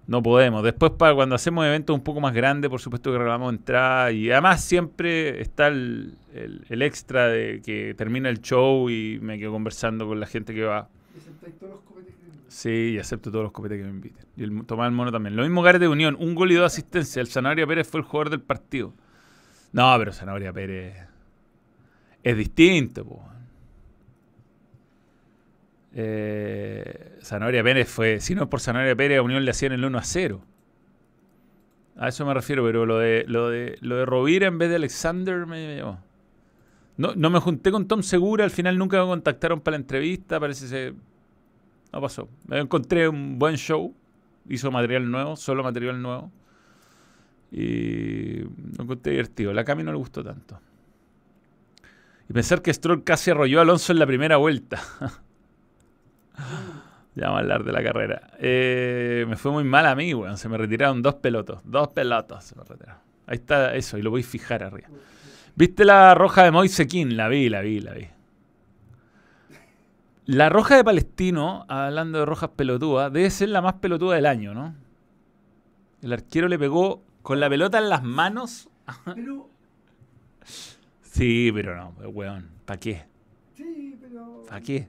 no podemos. Después, para cuando hacemos eventos un poco más grandes, por supuesto que regalamos entrada y además siempre está el, el- el extra de que termina el show y me quedo conversando con la gente que va. Y Sí, y acepto todos los copetes que me inviten. Y el Tomás el Mono también. Lo mismo Gareth de Unión, un gol y dos asistencias. El Zanahoria Pérez fue el jugador del partido. No, pero Zanahoria Pérez es distinto, po. Eh, Zanahoria Pérez fue, si no es por Zanahoria Pérez, a Unión le hacían el 1 a 0. A eso me refiero, pero lo de, lo de, lo de Rovira en vez de Alexander me llamó. No, no me junté con Tom Segura, al final nunca me contactaron para la entrevista, parece ser no pasó. Me encontré un buen show. Hizo material nuevo, solo material nuevo. Y lo encontré divertido. La Cami no le gustó tanto. Y pensar que Stroll casi arrolló a Alonso en la primera vuelta. ya vamos a hablar de la carrera. Eh, me fue muy mal a mí, weón. Se me retiraron dos pelotos. Dos pelotos se me retiraron. Ahí está eso, y lo voy a fijar arriba. ¿Viste la roja de Moise Keane? La vi, la vi, la vi. La roja de Palestino, hablando de rojas pelotudas, debe ser la más pelotuda del año, ¿no? El arquero le pegó con la pelota en las manos. Pero, Sí, pero no, weón. ¿Para qué? sí, pero. ¿Para qué?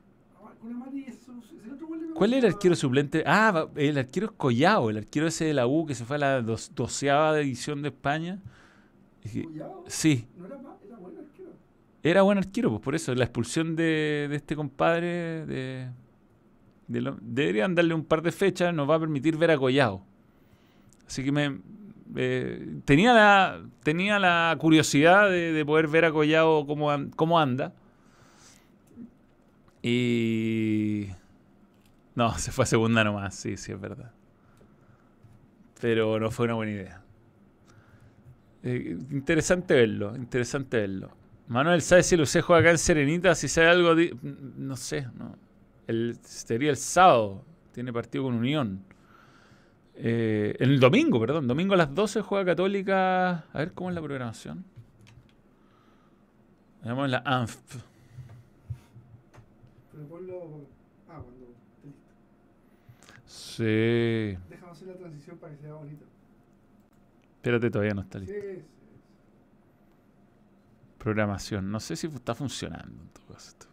Pegó ¿Cuál era el arquero suplente? Ah, el arquero es Collao, el arquero ese de la U que se fue a la doceava edición de España. Collao? Sí, No era más, era buen arquero. Era buen arquero, pues por eso, la expulsión de, de este compadre de, de deberían darle un par de fechas, nos va a permitir ver a Collao. Así que me tenía la tenía la curiosidad de, de poder ver a Collao cómo, cómo anda. Y no, se fue a segunda nomás, sí, sí es verdad. Pero no fue una buena idea. Eh, interesante verlo, interesante verlo. Manuel sabe si Lucé juega acá en Serenita, si sabe algo, no sé, no. El, sería el sábado, tiene partido con Unión. Eh, el domingo, perdón, domingo a las 12 juega Católica. A ver cómo es la programación. Veamos la ANF. Pero ponlo. Ah, cuando. esté listo. Sí. Déjame hacer la transición para que sea bonito. Espérate, todavía no está listo. sí. sí. Programación. No sé si está funcionando en todo caso esto.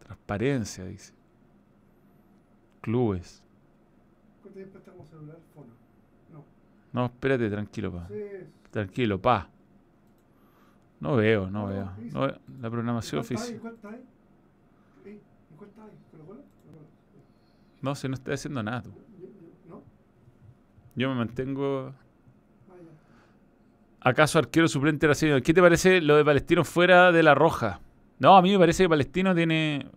Transparencia, dice. Clubes. ¿Cuánto tiempo estamos celular? Fono. No. No, espérate, tranquilo, pa. Tranquilo, pa. No veo, no veo. la programación ¿En cuál está oficial. ¿En cuál está está. No, si no estoy haciendo nada. tú. Yo me mantengo. ¿Acaso arquero suplente brasileño? ¿Qué te parece lo de Palestino fuera de la roja? No, a mí me parece que Palestino tiene.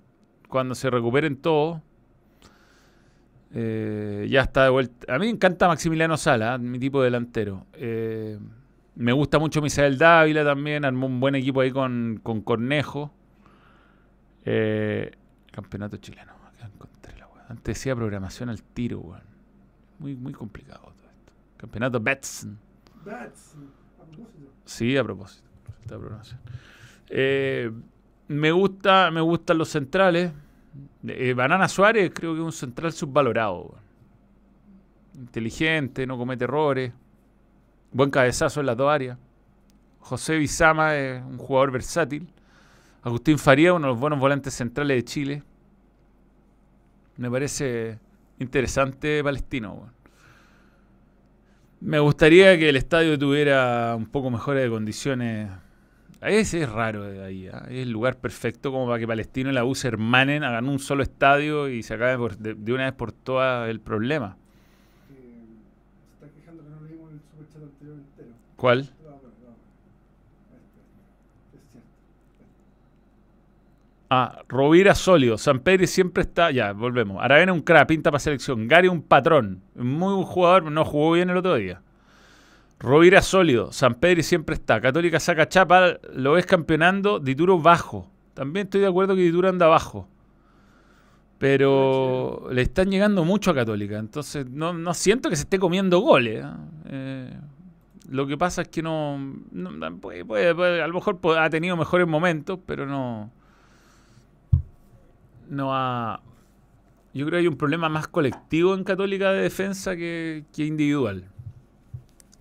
Cuando se recuperen todos. eh, ya está de vuelta. A mí me encanta Maximiliano Sala, mi tipo de delantero. Eh, me gusta mucho Misael Dávila también. Armó un buen equipo ahí con, con Cornejo. Eh, campeonato chileno. Antes decía programación al tiro, weón. Muy, muy complicado todo esto. Campeonato Betson. Bats. Sí, a propósito. Eh, me gusta, me gustan los centrales. Eh, Banana Suárez creo que es un central subvalorado. Inteligente, no comete errores. Buen cabezazo en las dos áreas. José Bizama es un jugador versátil. Agustín Faría, uno de los buenos volantes centrales de Chile. Me parece interesante Palestino. Me gustaría que el estadio tuviera un poco mejores de condiciones. Ese es raro de ahí. ¿ah? Es el lugar perfecto como para que Palestino y la U se hermanen, hagan un solo estadio y se acabe por- de, de una vez por todas el problema. Eh, se está quejando que no leímos el superchat anterior entero. ¿Cuál? No, no, no. Este, es cierto. Ah, Rovira sólido. San Pedro siempre está. Ya, volvemos. Aravena un crack, pinta para selección. Gary un patrón. Muy buen jugador, no jugó bien el otro día. Rovira sólido. San Pedro siempre está. Católica saca chapa, lo ves campeonando. Dituro bajo. También estoy de acuerdo que Dituro anda bajo. Pero le están llegando mucho a Católica. Entonces no, no siento que se esté comiendo goles. ¿eh? Eh, lo que pasa es que no. no- puede- puede- puede- a lo mejor ha tenido mejores momentos, pero no. No ha. Yo creo que hay un problema más colectivo en Católica de defensa que, que individual.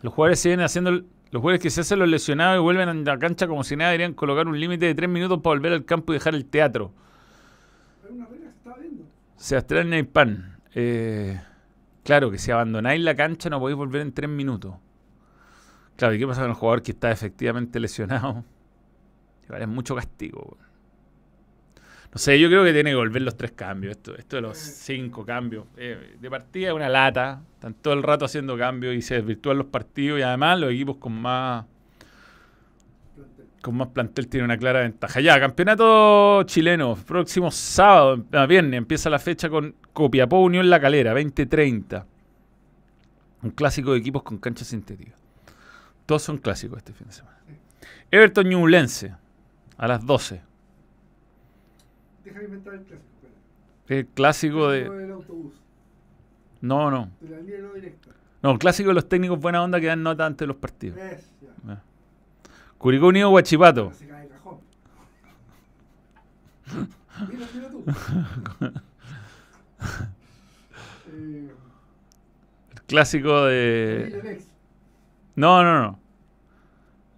Los jugadores se vienen haciendo. Los jugadores que se hacen los lesionados y vuelven a la cancha como si nada deberían colocar un límite de tres minutos para volver al campo y dejar el teatro. Se viendo. Sebastián Neypan. Eh, claro que si abandonáis la cancha no podéis volver en tres minutos. Claro, ¿y qué pasa con el jugador que está efectivamente lesionado? Es mucho castigo. No sé, yo creo que tiene que volver los tres cambios. Esto, esto de los cinco cambios. eh, de partida es una lata. Están todo el rato haciendo cambios y se desvirtúan los partidos. Y además los equipos con más con más plantel tiene una clara ventaja. Ya, campeonato chileno, próximo sábado, viernes, empieza la fecha con Copiapó Unión La Calera, 2030. Un clásico de equipos con cancha sintética. Todos son clásicos este fin de semana. Everton Ñublense, a las 12. Deja de inventar el clásico. espera. El clásico de... del autobús. No, no. De la línea no directa. No, el clásico de los técnicos buena onda que dan nota antes de los partidos. Es, ya. Curicó Unido Guachipato. Se cae de cajón. Mira, mira tú. eh, El clásico el de... No, no, no.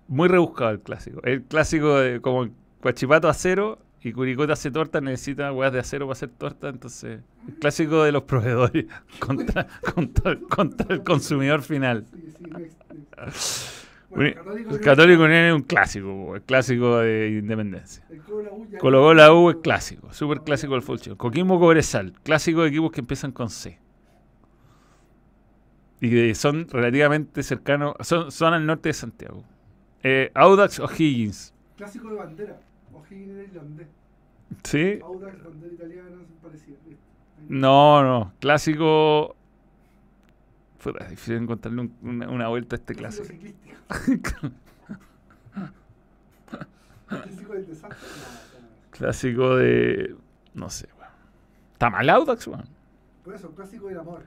Muy rebuscado el clásico. El clásico de como Guachipato acero y Curicó te hace torta, necesita hueás de acero para hacer torta, entonces el clásico de los proveedores contra, contra, contra el consumidor final. Sí, sí, next, next. Uni- Bueno, Católico, el Católico Unión es un clásico, el clásico de Independencia. Colocó la U es clásico, súper clásico del fútbol. Coquimbo Cobresal, clásico de equipos que empiezan con C. Y de- son relativamente cercanos, son, son al norte de Santiago. Eh, Audax O'Higgins, Clásico de bandera. O'Higgins era irlandés. ¿sí? Audax, bandera italiana. No, no, clásico... Es difícil encontrarle un- una, una vuelta a este Clásico clásico. del desastre. Clásico de... no sé, weón. ¿Está mal Audax, weón? Por eso, clásico del amor.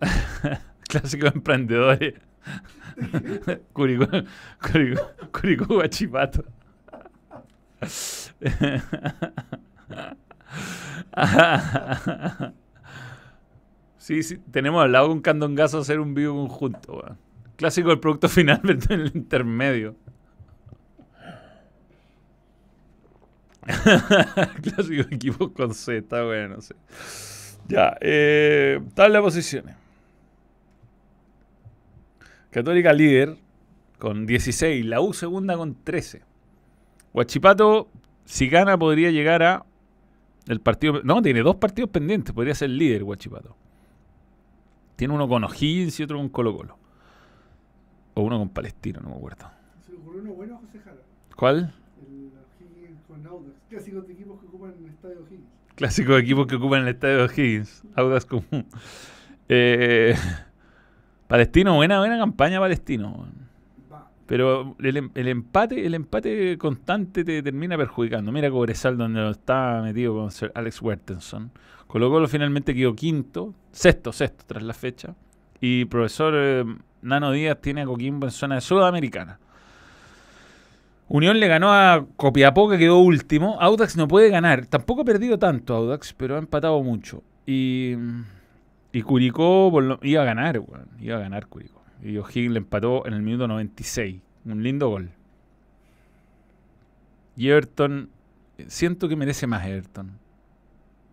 Clásico de emprendedores. Curicó Guachipato. Sí, sí, tenemos hablado con Candongazo hacer un vivo conjunto. Clásico del producto final, en el intermedio. Clásico de equipos con Z, está bueno, no sé. Ya, eh, tabla de posiciones. Católica líder con 16, la U segunda con 13. Huachipato, si gana, podría llegar a el partido. No, tiene dos partidos pendientes, podría ser líder Huachipato. Tiene uno con O'Higgins y otro con Colo Colo. O uno con Palestino, no me acuerdo. Se ocurrió uno bueno José Jara. ¿Cuál? El O'Higgins con Audax. Clásicos de equipos que ocupan el estadio O'Higgins. Clásico de equipos que ocupan el estadio O'Higgins. Audas común. Eh, Palestino, buena, buena campaña Palestino. Pero el, em- el empate, el empate constante te termina perjudicando. Mira Cobresal donde está metido con Sir Alex Wertenson. Colo Colo finalmente quedó quinto, sexto, sexto tras la fecha. Y profesor eh, Nano Díaz tiene a Coquimbo en zona de Sudamericana. Unión le ganó a Copiapó que quedó último. Audax no puede ganar. Tampoco ha perdido tanto Audax, pero ha empatado mucho. Y, y Curicó lo- iba a ganar. Iba a ganar Curicó. Y O'Higgins le empató en el minuto 96. Un lindo gol. Y Everton, eh, siento que merece más Everton.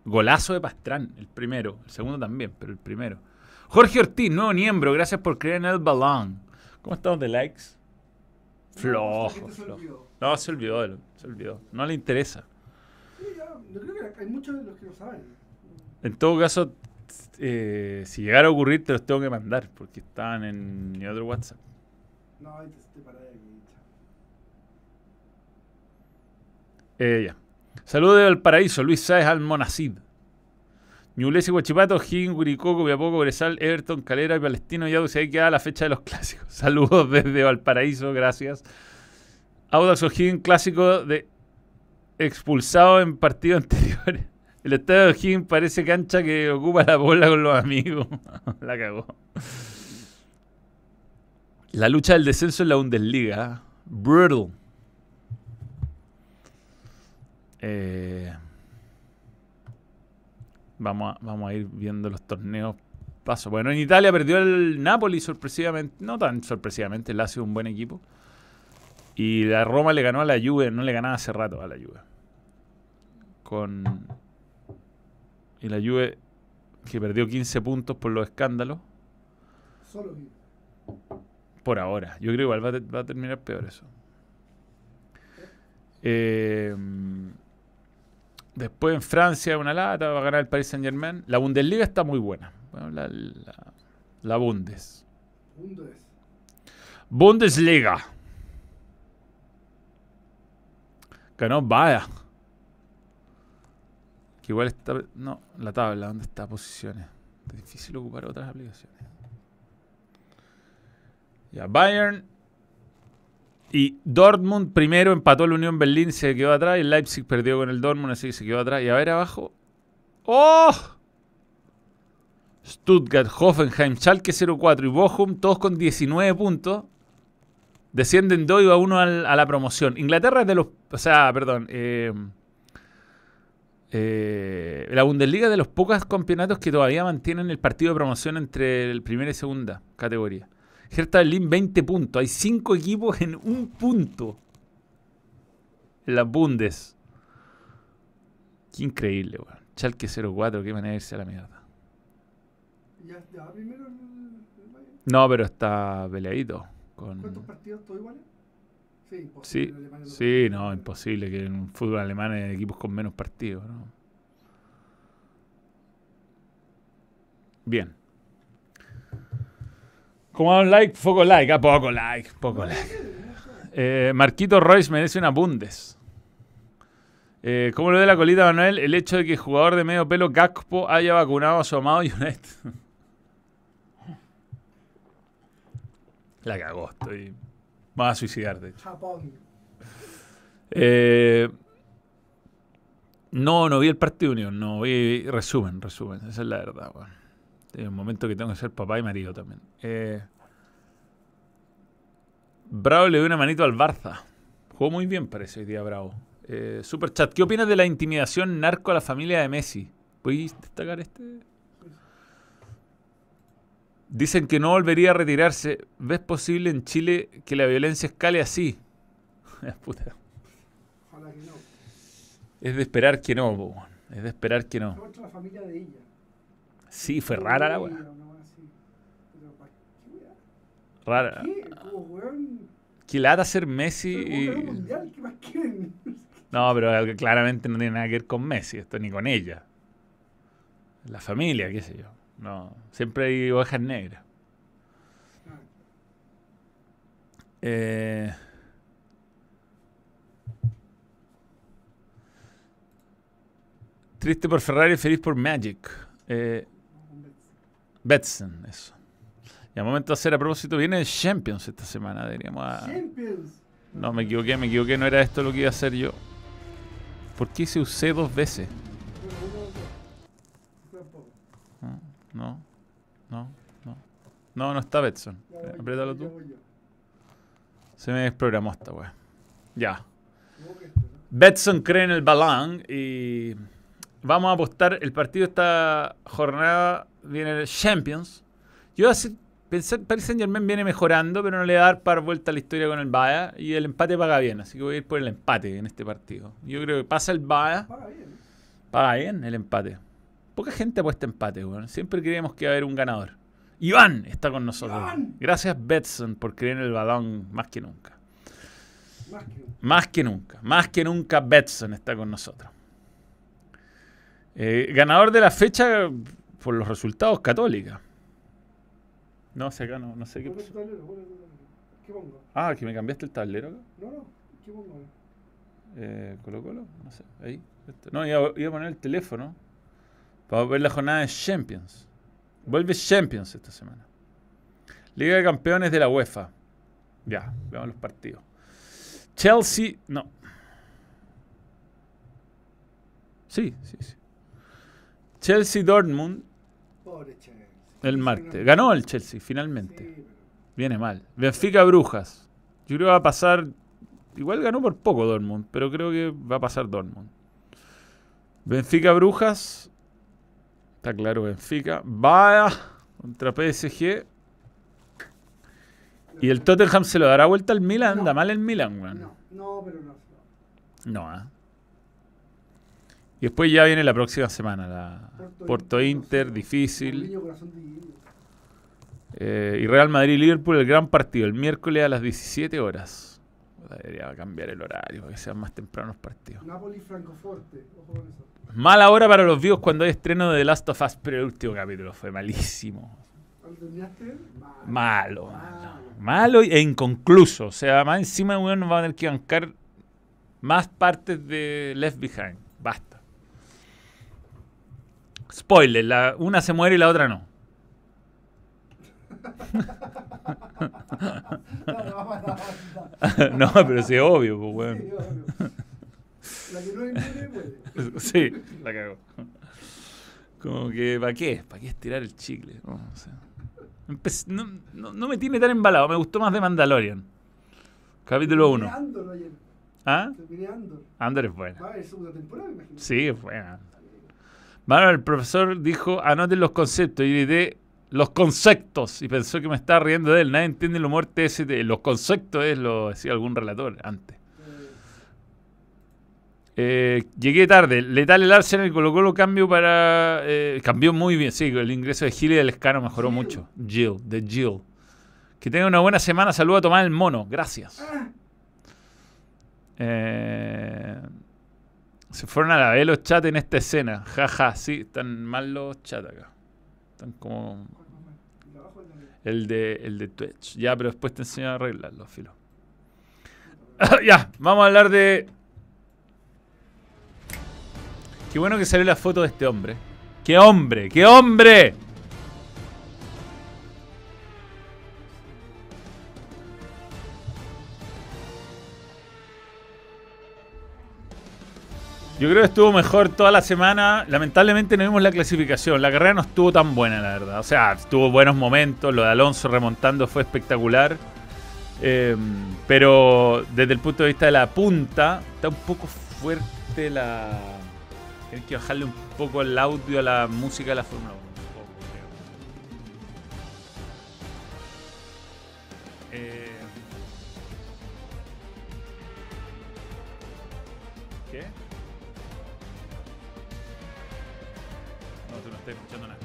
Golazo de Pastrán, el primero. El segundo también, pero el primero. Jorge Ortiz, nuevo miembro. Gracias por creer en el balón. ¿Cómo estamos de likes? Flojo. No, se olvidó, de se olvidó. No le interesa. Sí, ya, yo creo que hay muchos de los que lo saben. En todo caso, eh, si llegara a ocurrir, te los tengo que mandar, porque estaban en mi otro WhatsApp. No, ahí te, paré aquí. Eh, ya. Saludos de Valparaíso, Luis Sáez Almonacid. Ñubles y Guachipato, Higgins, Curicó, Copiapó, Cobresal, Everton, Calera y Palestino. Y Audax, ahí queda la fecha de los clásicos. Saludos desde Valparaíso, gracias. Audax O'Higgins, clásico de expulsado en partidos anteriores. El estadio de O'Higgins parece cancha que ocupa la bola con los amigos. la cagó. La lucha del descenso en la Bundesliga. Brutal. Eh, vamos, a, vamos a ir viendo los torneos paso. Bueno, en Italia perdió el Napoli sorpresivamente. No tan sorpresivamente, el sido un buen equipo. Y la Roma le ganó a la Juve, no le ganaba hace rato a la Juve. Con. Y la Juve que perdió 15 puntos por los escándalos. Solo. Por ahora. Yo creo que igual va a, te- va a terminar peor eso. Eh, después en Francia una lata, va a ganar el Paris Saint Germain. La Bundesliga está muy buena. Bueno, la, la- la Bundes. Bundes. Bundesliga. Ganó Vaya. Igual está. No, la tabla, ¿dónde está? Posiciones. Es difícil ocupar otras aplicaciones. Ya, Bayern. Y Dortmund primero empató la Unión Berlín, se quedó atrás. Y Leipzig perdió con el Dortmund, así que se quedó atrás. Y a ver abajo. ¡Oh! Stuttgart, Hoffenheim, Schalke 04 y Bochum, todos con 19 puntos. Descienden 2 y va 1 al- a la promoción. Inglaterra es de los. O sea, perdón. eh, eh, la Bundesliga es de los pocos campeonatos que todavía mantienen el partido de promoción entre el primera y segunda categoría. Hertha Berlín 20 puntos. Hay 5 equipos en un punto. En la Bundes. Qué increíble, weón. Schalke 04, qué manera de irse a la mierda. Ya, ya primero el, el Bayern. No, pero está peleadito. Con... ¿Cuántos partidos todos iguales? Sí, imposible. Sí, no sí, puede. no, imposible que en un fútbol alemán hay equipos con menos partidos. ¿no? Bien. Como un like, poco like, ah, poco like, poco like. Eh, Marquito Royce merece una Bundes. Eh, ¿Cómo lo ve la colita Manuel? El hecho de que el jugador de medio pelo Gakpo haya vacunado a su amado United. La cagó, estoy. Vas a suicidar, de hecho. Japón. Eh, no, no vi el partido de Unión, no vi resumen, resumen, esa es la verdad. weón. Hay un momento que tengo que ser papá y marido también. Eh, Bravo le dio una manito al Barça. Jugó muy bien, parece hoy día Bravo. Eh, Super chat, ¿qué opinas de la intimidación narco a la familia de Messi? ¿Puedes destacar este? Dicen que no volvería a retirarse. ¿Ves posible en Chile que la violencia escale así? Puta. Ojalá que no. Es de esperar que no, po, es de esperar que no. Contra la familia de ella. Sí, fue rara la weá. Rara. ¿Qué? Lata ser Messi. No, pero claramente no tiene nada que ver con Messi, esto ni con ella. La familia, qué sé yo. No, siempre hay ovejas negras. Ah, Eh, Triste por Ferrari, feliz por Magic. Eh. Betson, eso. Y al momento de hacer a propósito, viene Champions esta semana, diríamos. a- Champions. No, me equivoqué, me equivoqué, no era esto lo que iba a hacer yo. ¿Por qué se usé dos veces? No, no, no, no. No, está Betson. Apriétalo tú. Se me desprogramó esta weá. Ya. Betson cree en el balón y vamos a apostar. El partido esta jornada viene el Champions. Yo así pensé Paris Saint Germain viene mejorando, pero no le va a dar par vuelta a la historia con el Bayern y el empate paga bien, así que voy a ir por el empate en este partido. Yo creo que pasa el Bayern, Paga bien. paga bien el empate. Poca gente apuesta empate, weón. Siempre creemos que va a haber un ganador. Iván está con nosotros. Iván. Gracias Betson por creer en el balón más que nunca. Más que uno. Más que nunca, más que nunca Betson está con nosotros. Eh, ganador de la fecha por los resultados Católica. No sé acá, no, no sé qué pasó. tablero, pon el tablero. ¿Qué pongo? Ah, que me cambiaste el tablero acá. No, no. ¿Qué pongo? Eh, ¿Colo Colo? No sé, ahí. Esto. No, iba, iba a poner el teléfono para ver la jornada de Champions. Vuelve Champions esta semana. Liga de Campeones de la UEFA. Ya, veamos los partidos. Chelsea, no. Sí, sí, sí. Chelsea Dortmund Pobre Chelsea. el martes. Ganó el Chelsea finalmente. Sí, Viene mal. Benfica Brujas. Yo creo que va a pasar. Igual ganó por poco Dortmund, pero creo que va a pasar Dortmund. Benfica Brujas. Está claro, Benfica. Va contra PSG. Y el Tottenham se lo dará vuelta al Milan. Anda No. mal el Milan, weón. No, no, pero no. no. ¿ah? Y después ya viene la próxima semana. La Porto Porto Inter, Inter, difícil. Eh, y Real Madrid-Liverpool, el gran partido, el miércoles a las 17 horas. Debería cambiar el horario para que sean más tempranos los partidos. Napoli Francoforte. Ojo con eso. Mala hora para los vivos cuando hay estreno de The Last of Us, pero el último capítulo fue malísimo. ¿Cuándo terminaste? Mal. Malo, malo. Malo e inconcluso. O sea, más encima uno nos va a tener que bancar más partes de Left Behind. Basta. Spoiler, la, una se muere y la otra no. No, pero sí es obvio, pues, weón. Sí, obvio. La que no inmune muere. Sí, la cago. Como que, ¿para qué? ¿Para qué estirar el chicle? No, o sea, empe- no, no- no me tiene tan embalado, me gustó más de Mandalorian. Capítulo Terminé 1. Andor ayer. ¿Ah? Andor. Andor es buena. Va a haber segunda temporada, me imagino. Sí, es buena. Bueno, el profesor dijo, anoten los conceptos. Y grité, los conceptos. Y pensó que me estaba riendo de él. Nadie entiende el humor TST. Los conceptos es lo decía algún relator antes. Eh, llegué tarde. Letal el Arsenal y Colo Colo cambio para. eh, cambió muy bien. Sí, el ingreso de Gil y del Escano mejoró mucho. Jill, de Jill. Que tenga una buena semana. Saludo a Tomás el Mono. Gracias. Eh, se fueron a la vez los chats en esta escena. Jaja, sí, están mal los chats acá. Están como. El de, el de Twitch. Ya, pero después te enseño a arreglarlo, filo. ya, vamos a hablar de. Qué bueno que salió la foto de este hombre. ¡Qué hombre! ¡Qué hombre! Yo creo que estuvo mejor toda la semana. Lamentablemente no vimos la clasificación. La carrera no estuvo tan buena, la verdad. O sea, tuvo buenos momentos. Lo de Alonso remontando fue espectacular. Eh, pero desde el punto de vista de la punta, está un poco fuerte la. Tienes que bajarle un poco el audio a la música de la Fórmula 1.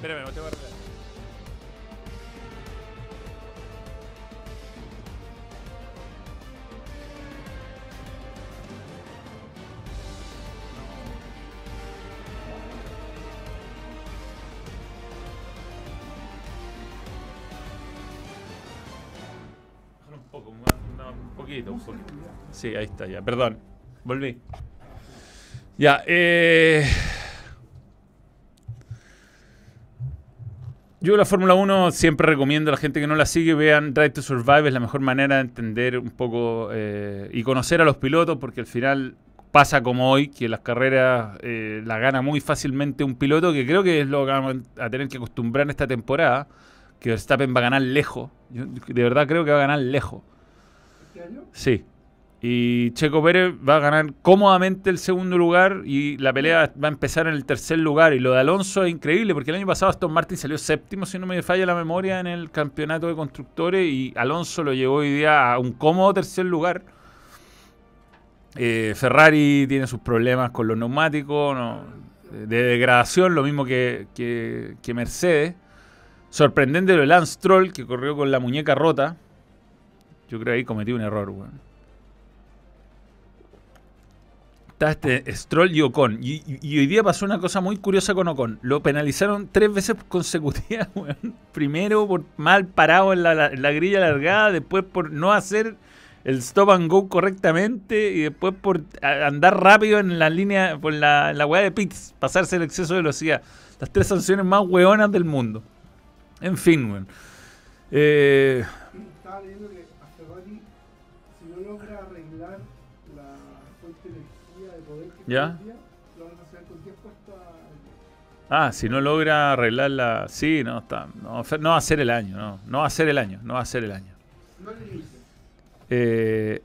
Espérame, no te voy a arreglar. Un poco, un poquito, un poquito. Sí, ahí está ya. Perdón. Volví. Ya, eh... Yo la Fórmula 1 siempre recomiendo a la gente que no la sigue, vean Drive to Survive, es la mejor manera de entender un poco eh, y conocer a los pilotos, porque al final pasa como hoy, que las carreras eh, la gana muy fácilmente un piloto, que creo que es lo que vamos a tener que acostumbrar en esta temporada, que Verstappen va a ganar lejos. Yo de verdad creo que va a ganar lejos. ¿Este año? Sí. Y Checo Pérez va a ganar cómodamente el segundo lugar y la pelea va a empezar en el tercer lugar. Y lo de Alonso es increíble porque el año pasado Aston Martin salió séptimo, si no me falla la memoria, en el campeonato de constructores y Alonso lo llevó hoy día a un cómodo tercer lugar. Eh, Ferrari tiene sus problemas con los neumáticos no, de degradación, lo mismo que, que- Mercedes. Sorprendente lo de Lance Stroll, que corrió con la muñeca rota. Yo creo que ahí cometí un error, weón. Está este Stroll y Ocon. Y, hoy día pasó una cosa muy curiosa con Ocon. Lo penalizaron tres veces consecutivas, weón. Primero por mal parado en la, grilla largada, después por no hacer el stop and go correctamente y después por andar rápido en la línea, por la, en la weá de pits, pasarse el exceso de velocidad. Las tres sanciones más weonas del mundo. En fin, weón. Eh, a... ah, si no logra arreglar la... Sí, no, está, no, no va a ser el año, no. No va a ser el año, no va a ser el año. No le dice. Eh,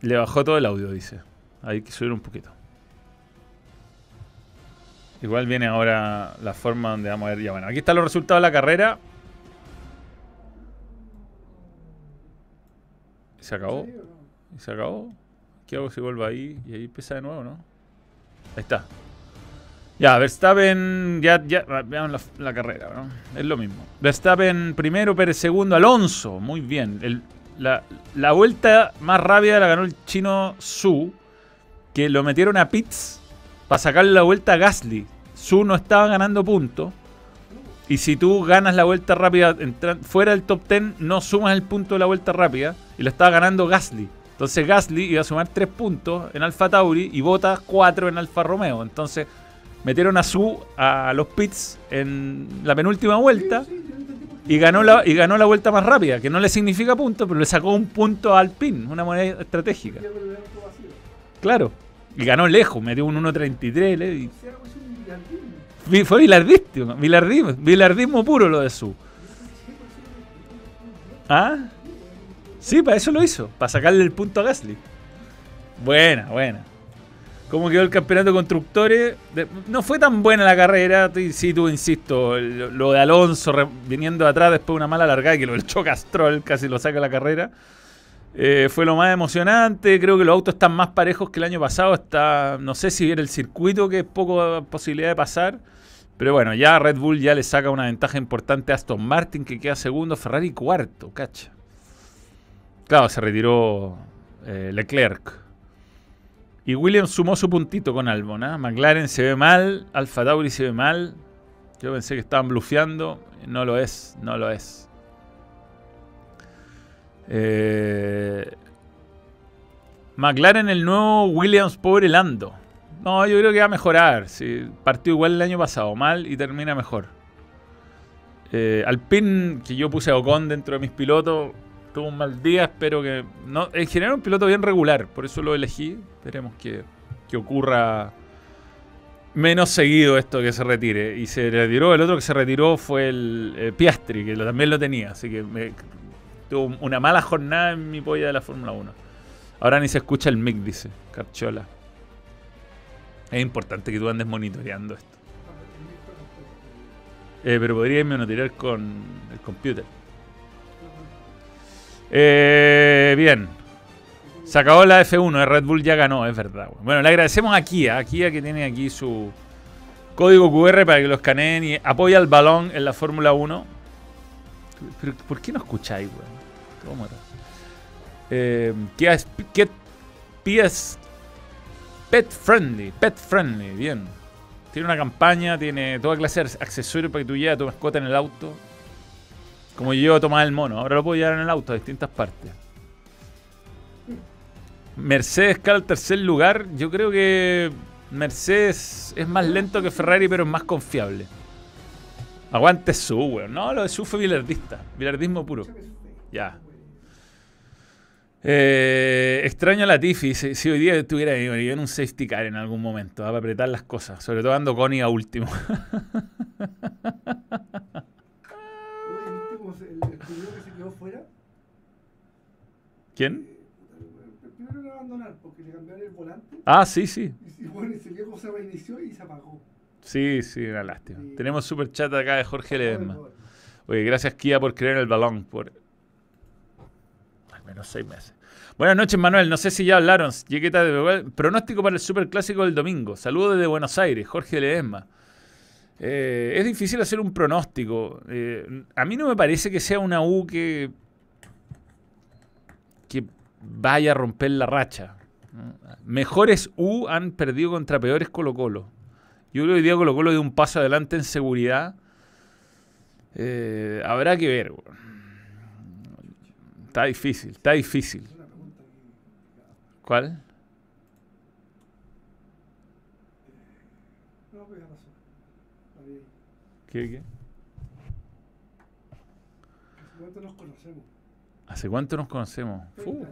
le bajó todo el audio, dice. Hay que subir un poquito. Igual viene ahora la forma donde vamos a ver. Ya bueno, aquí están los resultados de la carrera. ¿Se acabó? ¿En serio o no? ¿Y se acabó? ¿Qué hago si vuelvo ahí y ahí empieza de nuevo, no? Ahí está. Ya, Verstappen, ya, ya, veamos la, carrera, ¿no? Es lo mismo. Verstappen primero, Pérez segundo, Alonso, muy bien. La, la vuelta más rápida la ganó el chino Su, que lo metieron a pits para sacarle la vuelta a Gasly. Su no estaba ganando puntos. Y si tú ganas la vuelta rápida fuera del top 10, no sumas el punto de la vuelta rápida. Y lo estaba ganando Gasly. Entonces Gasly iba a sumar 3 puntos en Alfa Tauri y Bota 4 en Alfa Romeo. Entonces metieron a Su a los pits en la penúltima vuelta y ganó la, y ganó la vuelta más rápida, que no le significa punto, pero le sacó un punto al pin, una moneda estratégica. Claro. Y ganó lejos, metió un 1.33. le- y- Fue bilardístico, bilardismo, bilardismo puro lo de Su. ¿Ah? Sí, para eso lo hizo, para sacarle el punto a Gasly. Buena, buena. ¿Cómo quedó el campeonato de constructores? No fue tan buena la carrera, sí, tú insisto, lo de Alonso viniendo atrás después de una mala largada que lo del Chocastrol casi lo saca la carrera. Eh, fue lo más emocionante, creo que los autos están más parejos que el año pasado, está, no sé si era el circuito que es poco posibilidad de pasar, pero bueno, ya Red Bull ya le saca una ventaja importante a Aston Martin que queda segundo, Ferrari cuarto, cacha. Claro, se retiró eh, Leclerc. Y Williams sumó su puntito con Albon. ¿ah? McLaren se ve mal, Alfa Tauri se ve mal. Yo pensé que estaban blufeando. No lo es, no lo es. Eh, McLaren el nuevo Williams pobre Lando. No, yo creo que va a mejorar. Partió igual el año pasado, mal y termina mejor. Eh, Alpine, que yo puse a Ocon dentro de mis pilotos, tuvo un mal día. Espero que. No, en general, un piloto bien regular, por eso lo elegí. Esperemos que, que ocurra menos seguido esto que se retire. Y se retiró, el otro que se retiró fue el eh, Piastri, que también lo tenía. Así que me, tuvo una mala jornada en mi polla de la Fórmula 1. Ahora ni se escucha el mic, dice Carchola. Es importante que tú andes monitoreando esto. Eh, pero podría monitorear con el computer. Eh, bien. Se acabó la F1, eh, Red Bull ya ganó, es verdad. Bueno, le agradecemos a Kia, a Kia que tiene aquí su código QR para que lo escaneen y apoya el balón en la Fórmula 1. Pero, ¿por qué no escucháis, era? Eh, Kia es Kia- PS Pet Friendly, Pet Friendly, bien. Tiene una campaña, tiene toda clase de accesorios para que tú lleves a tu mascota en el auto. Como yo llevo a tomar el mono, ahora lo puedo llevar en el auto a distintas partes. Mercedes cae al tercer lugar. Yo creo que Mercedes es más lento que Ferrari, pero es más confiable. Aguante su, weón. No, lo de su fue bilardista. Bilardismo puro. Ya. Eh, extraño a Latifi. Si, si hoy día estuviera en un safety car en algún momento, ah, para apretar las cosas. Sobre todo ando Connie a último. Oye, ¿viste cómo se, el, el primero que se quedó fuera? ¿Quién? El primero en abandonar porque le cambiaron el volante. Ah, sí, sí. Y, y bueno, y se vio cómo se reinició y se apagó. Sí, sí, una lástima. Sí. Tenemos super chat acá de Jorge Ledesma. Bueno, Oye, gracias Kia por creer en el balón. Por al menos seis meses. Buenas noches, Manuel. No sé si ya hablaron. Llegué tarde. Pronóstico para el Superclásico del domingo. Saludos desde Buenos Aires, Jorge Ledesma. Eh, es difícil hacer un pronóstico. Eh, a mí no me parece que sea una U que, que vaya a romper la racha. Mejores U han perdido contra peores Colo Colo. Yo creo que hoy día Colo Colo dio un paso adelante en seguridad. Eh, habrá que ver. Está difícil, está difícil. ¿Cuál? No, pues ya pasó. La vi ahí. ¿Qué, qué? ¿Hace cuánto nos conocemos? ¿Hace cuánto nos conocemos? 30 Uh, años.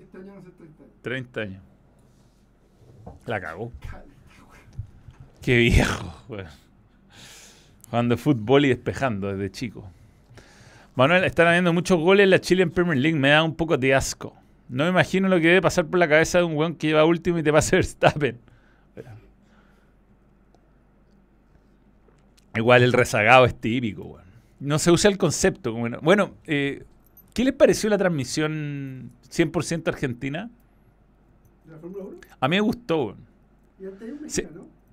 Este año no sé 30 años. 30 años. La cagó. Qué viejo, weón. Jugando fútbol y despejando desde chico. Manuel, están habiendo muchos goles en la Chile en Premier League. Me da un poco de asco. No me imagino lo que debe pasar por la cabeza de un weón que lleva último y te pasa Verstappen. Igual el rezagado es típico. No se usa el concepto. como no- Bueno, eh, ¿qué les pareció la transmisión 100% argentina? ¿De la Fórmula 1? A mí me gustó. Y antes hay un Sí.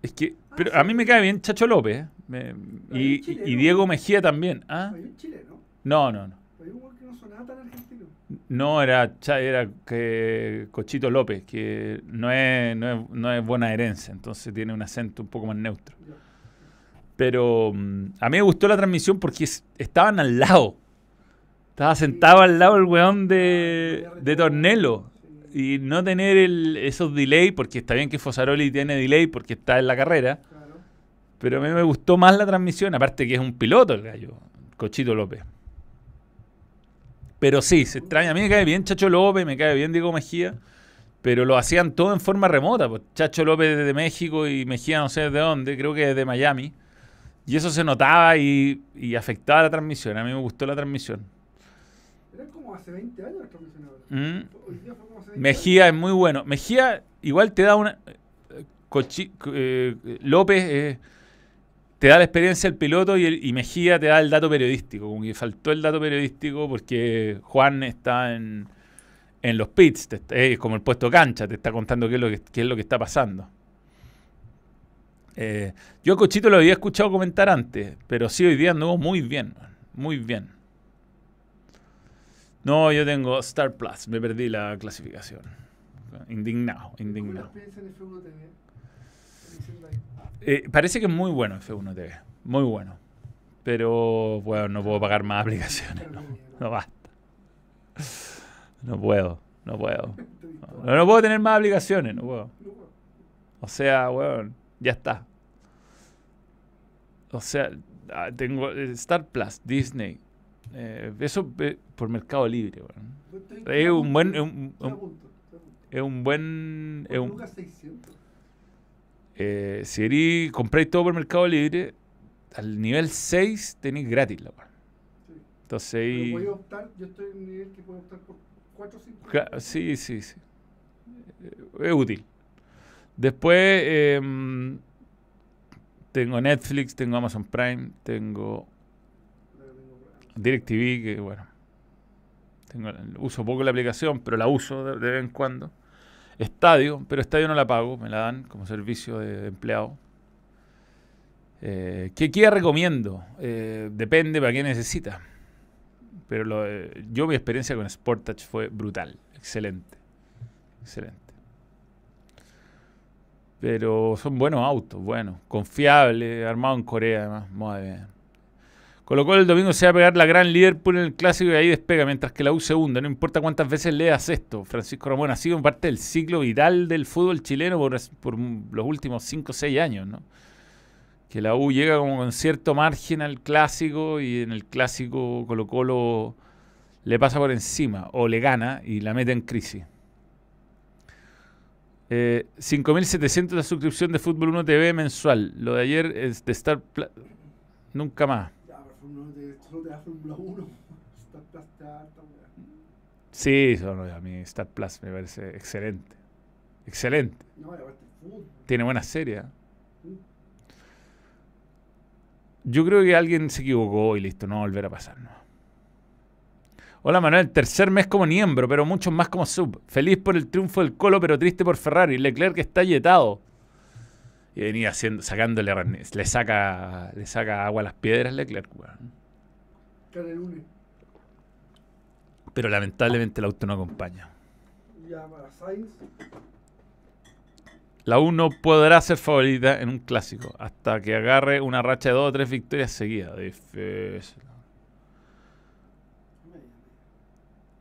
Es que, Ah, pero sí. a mí me cae bien Chacho López ¿eh? Me- y, Diego Mejía también. ¿Ah? Chileno. No, no, no. No era, era que Cochito López, que no es, no, es, no es bonaerense, entonces tiene un acento un poco más neutro. Ya. Pero mm, a mí me gustó la transmisión porque es- estaban al lado. Estaba sentado al lado el weón de, de Tornelo. Y no tener esos delay, porque está bien que Fosaroli tiene delay porque está en la carrera. Pero a mí me gustó más la transmisión, aparte que es un piloto el gallo, Cochito López. Pero sí, se extraña. A mí me cae bien Chacho López, me cae bien Diego Mejía, pero lo hacían todo en forma remota. Pues Chacho López desde México y Mejía no sé desde dónde, creo que desde Miami. Y eso se notaba y, y afectaba la transmisión. A mí me gustó la transmisión. Era como hace 20 años la transmisión ahora. Mm. Hoy día fue como hace 20 Mejía es muy bueno. Mejía igual te da una... eh, Cochi- eh, López eh, te da la experiencia del piloto y, el- y Mejía te da el dato periodístico. Como que faltó el dato periodístico porque Juan está en, en los pits, es como el puesto cancha, te está contando qué es lo que, qué es lo que está pasando. Eh, yo a Cochito lo había escuchado comentar antes, pero sí hoy día anduvo muy bien, muy bien. No, yo tengo Star Plus, me perdí la clasificación. Indignado, ¿Cómo es la indignado. experiencia en F1 TV? Diciendo ahí. Eh, parece que es muy bueno F1 TV, muy bueno. Pero, bueno, no puedo pagar más aplicaciones, no, basta. No puedo, no puedo. No, no puedo tener más aplicaciones, no puedo. O sea, weón, ya está. O sea, ah, tengo eh, Star Plus, Disney. eh, eso eh, por Mercado Libre, estoy- Es un buen- estoy un- un-. Es un buen... Es un, lucas 600. eh, si erí- compráis todo por Mercado Libre, al nivel 6 tenéis gratis la weón. Entonces voy a optar, yo estoy en un nivel que puedo optar por 4 o 5. Cla- Sí, sí, sí. Eh, Es útil. Después em, tengo Netflix, tengo Amazon Prime, tengo DirecTV, que bueno, tengo, uso poco la aplicación, pero la uso de, de vez en cuando. Estadio, pero Estadio no la pago, me la dan como servicio de empleado. Eh, ¿Qué recomiendo? Eh, depende para qué necesita. Pero lo, eh, yo mi experiencia con Sportage fue brutal, excelente, excelente. Pero son buenos autos, buenos, confiables, armados en Corea además, muy bien. Colocó el domingo se va a pegar la gran Liverpool en el clásico y ahí despega, mientras que la U segunda. No importa cuántas veces leas esto. Francisco Ramón ha sido parte del ciclo vital del fútbol chileno por, por los últimos 5 o 6 años, ¿no? Que la U llega como con cierto margen al clásico y en el clásico Colo Colo le pasa por encima o le gana y la mete en crisis. Eh, 5.700 la suscripción de Fútbol 1 TV mensual. Lo de ayer es de Star Pla- Nunca más. Ya, pero Fórmula 1 te, solo te da Fórmula 1. Está está harta, weá. Sí, eso no, a mí Star Plus me parece excelente. Excelente. No. Tiene buena serie. ¿eh? Yo creo que alguien se equivocó y listo, no va a volver a pasar. no. Hola Manuel, tercer mes como miembro, pero muchos más como sub. Feliz por el triunfo del Colo, pero triste por Ferrari. Leclerc que está yetado. Y venía haciendo, sacándole, le saca, le saca agua a las piedras Leclerc, weón. Pero lamentablemente el auto no acompaña. Ya para Sainz. La U no podrá ser favorita en un clásico hasta que agarre una racha de dos o tres victorias seguidas. Difícil.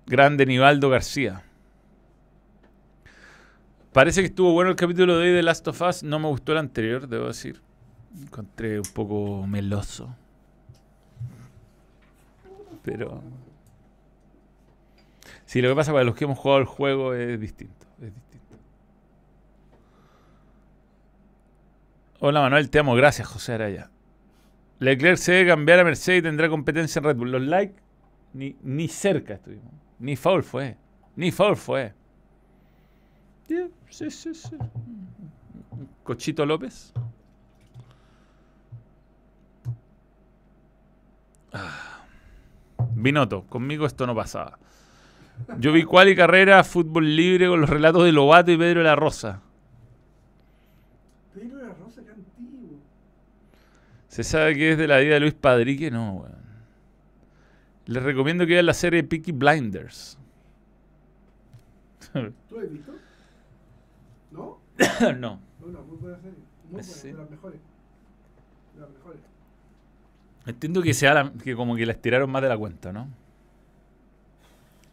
Grande Nivaldo García. Parece que estuvo bueno el capítulo de hoy de Last of Us. No me gustó el anterior, debo decir. Encontré un poco meloso. Pero. Sí, lo que pasa para los que hemos jugado el juego es distinto. Hola Manuel, te amo. Gracias, José Araya. Leclerc se debe cambiar a Mercedes y tendrá competencia en Red Bull. Los likes, ni, ni cerca estuvimos. Ni foul fue. Ni foul fue. Yeah, sí, sí, sí. Cochito López. Ah. Binotto, conmigo esto no pasaba. Yo vi cuál y carrera, fútbol libre con los relatos de Lobato y Pedro de la Rosa. Pedro de la Rosa, qué antiguo. ¿Se sabe que es de la vida de Luis Padrique? No, weón. Les recomiendo que vean la serie Peaky Blinders. ¿Tú has visto? ¿No? no. Una muy buena serie. Muy buena, Sí. de las mejores. De las mejores. Entiendo que sea la- que como que la estiraron más de la cuenta, ¿no?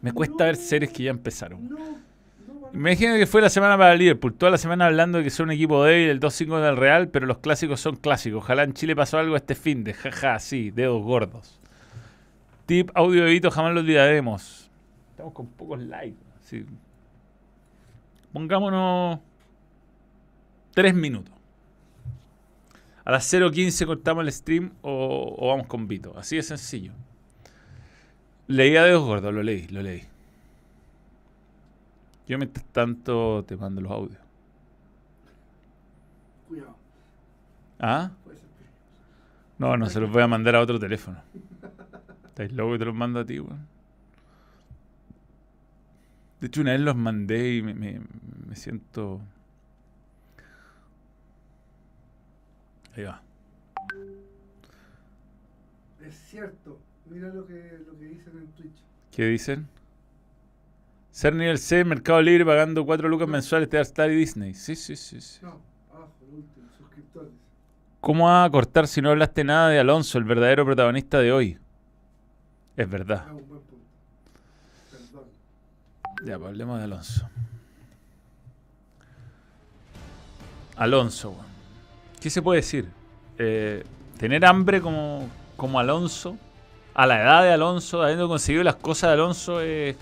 Me cuesta ver series que ya empezaron. No, no, vale. Imagina que fue la semana para Liverpool, toda la semana hablando de que son un equipo débil, el 2-5 del Real, pero los clásicos son clásicos. Ojalá en Chile pasó algo este fin de, jaja, sí, dedos gordos. Tip, audio de Vito, jamás lo olvidaremos. Estamos con pocos likes. sí. Pongámonos tres minutos. A las 0.15 cortamos el stream o, o vamos con Vito. Así de sencillo. Leí a dedos gordos, lo leí, lo leí. Yo mientras tanto te mando los audios. Cuidado, ¿Ah? No, no, se los voy a mandar a otro teléfono. ¿Estáis loco que te los mando a ti, weón? De hecho, una vez los mandé y me, me- me siento... Ahí va. Es cierto. Mira lo que, lo que dicen en Twitch. ¿Qué dicen? Ser nivel C, Mercado Libre pagando 4 lucas mensuales de Star y Disney. Sí, sí, sí, sí. No, abajo, el último, suscriptores. ¿Cómo va a cortar si no hablaste nada de Alonso, el verdadero protagonista de hoy? Es verdad. Ah, un buen punto. Perdón. Ya, pues hablemos de Alonso. Alonso, weón. ¿qué se puede decir? Eh, tener hambre como, como Alonso, a la edad de Alonso, habiendo conseguido las cosas de Alonso, es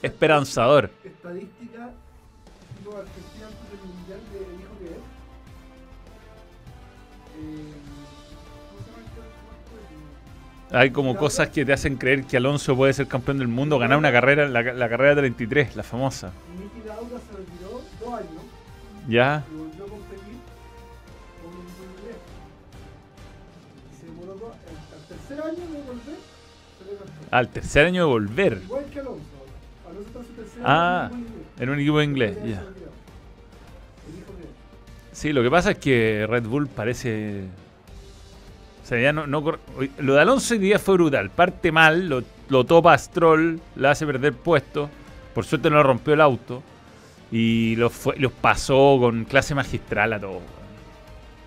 esperanzador. Estadística. Digo, Argentina Hay como cosas que te hacen creer que Alonso puede ser campeón del mundo, ganar una carrera, la, la carrera 33, la famosa. Niki Lauda se retiró dos años ¿Ya? y volvió a competir con un inglés. Y se demoró al, tercer año de volver. Al tercer año de volver, Igual que Alonso. Alonso está en su tercer Ah, año en un equipo inglés. Sí, lo que pasa es que Red Bull parece. O sea, ya no. no lo de Alonso hoy día fue brutal. Parte mal, lo, lo topa Stroll, le hace perder puesto. Por suerte no rompió el auto. Y los, pasó con clase magistral a todos.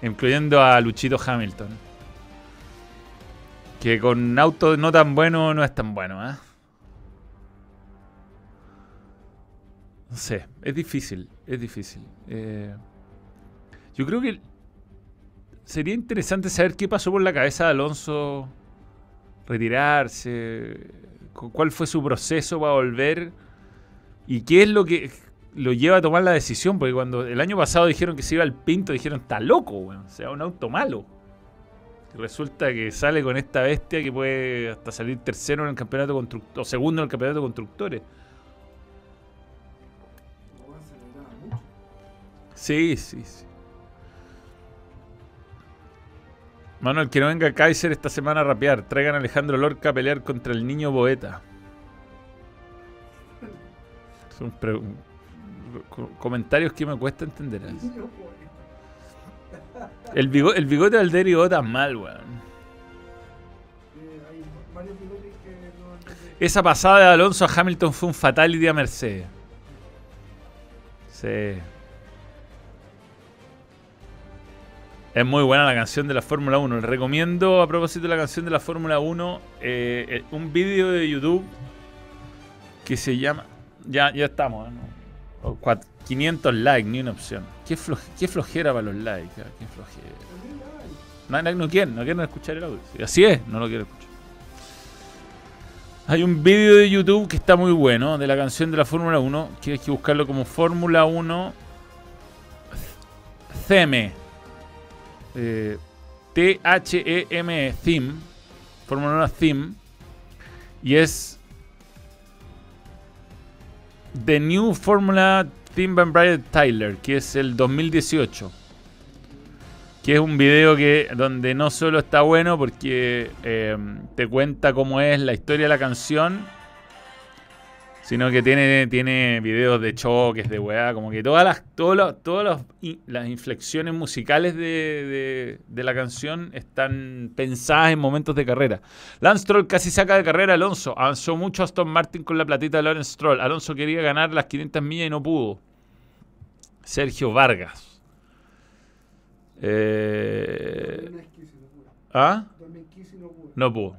Incluyendo a Luchito Hamilton. Que con auto no tan bueno no es tan bueno, ¿ah? No sé, es difícil, es difícil. Eh, yo creo que sería interesante saber qué pasó por la cabeza de Alonso retirarse, cu- cuál fue su proceso para volver y qué es lo que lo lleva a tomar la decisión, porque cuando el año pasado dijeron que se iba al Pinto, dijeron, está loco, weón, o sea, un auto malo. Y resulta que sale con esta bestia que puede hasta salir tercero en el campeonato constructor, o segundo en el campeonato de constructores. Sí, sí, sí. Manuel, que no venga Kaiser esta semana a rapear. Traigan a Alejandro Lorca a pelear contra el niño Boeta. Son comentarios que me cuesta entender. El, bigo- el bigote del Derry Bota mal, weón. Esa pasada de Alonso a Hamilton fue un fatality a Mercedes. Sí. Es muy buena la canción de la Fórmula 1. Les recomiendo, a propósito de la canción de la Fórmula 1, eh, eh, un vídeo de YouTube que se llama. Ya, ya estamos, ¿eh? No. O cuat- 500 likes, ni una opción. Qué, floje- qué flojera para los likes. Qué flojera. No, no, no quieren, no quieren escuchar el audio. Sí, Así es, no lo quiero escuchar. Hay un vídeo de YouTube que está muy bueno de la canción de la Fórmula 1, que hay que buscarlo como Fórmula 1 Theme. Eh, T-H-E-M-E, Theme. Fórmula 1 Theme. Y es The New Formula Theme by Brian Tyler, que es el 2018 que es un video que donde no solo está bueno porque eh, te cuenta cómo es la historia de la canción, sino que tiene, tiene videos de choques, de weá, como que todas las, todos los- todos los i- las inflexiones musicales de, de- de la canción están pensadas en momentos de carrera. Lance Stroll casi saca de carrera a Alonso. Avanzó mucho Aston Martin con la platita de Lawrence Stroll. Alonso quería ganar las 500 millas y no pudo. Sergio Vargas. Eh, 2015 no pude. ¿Ah? 2015 no pudo.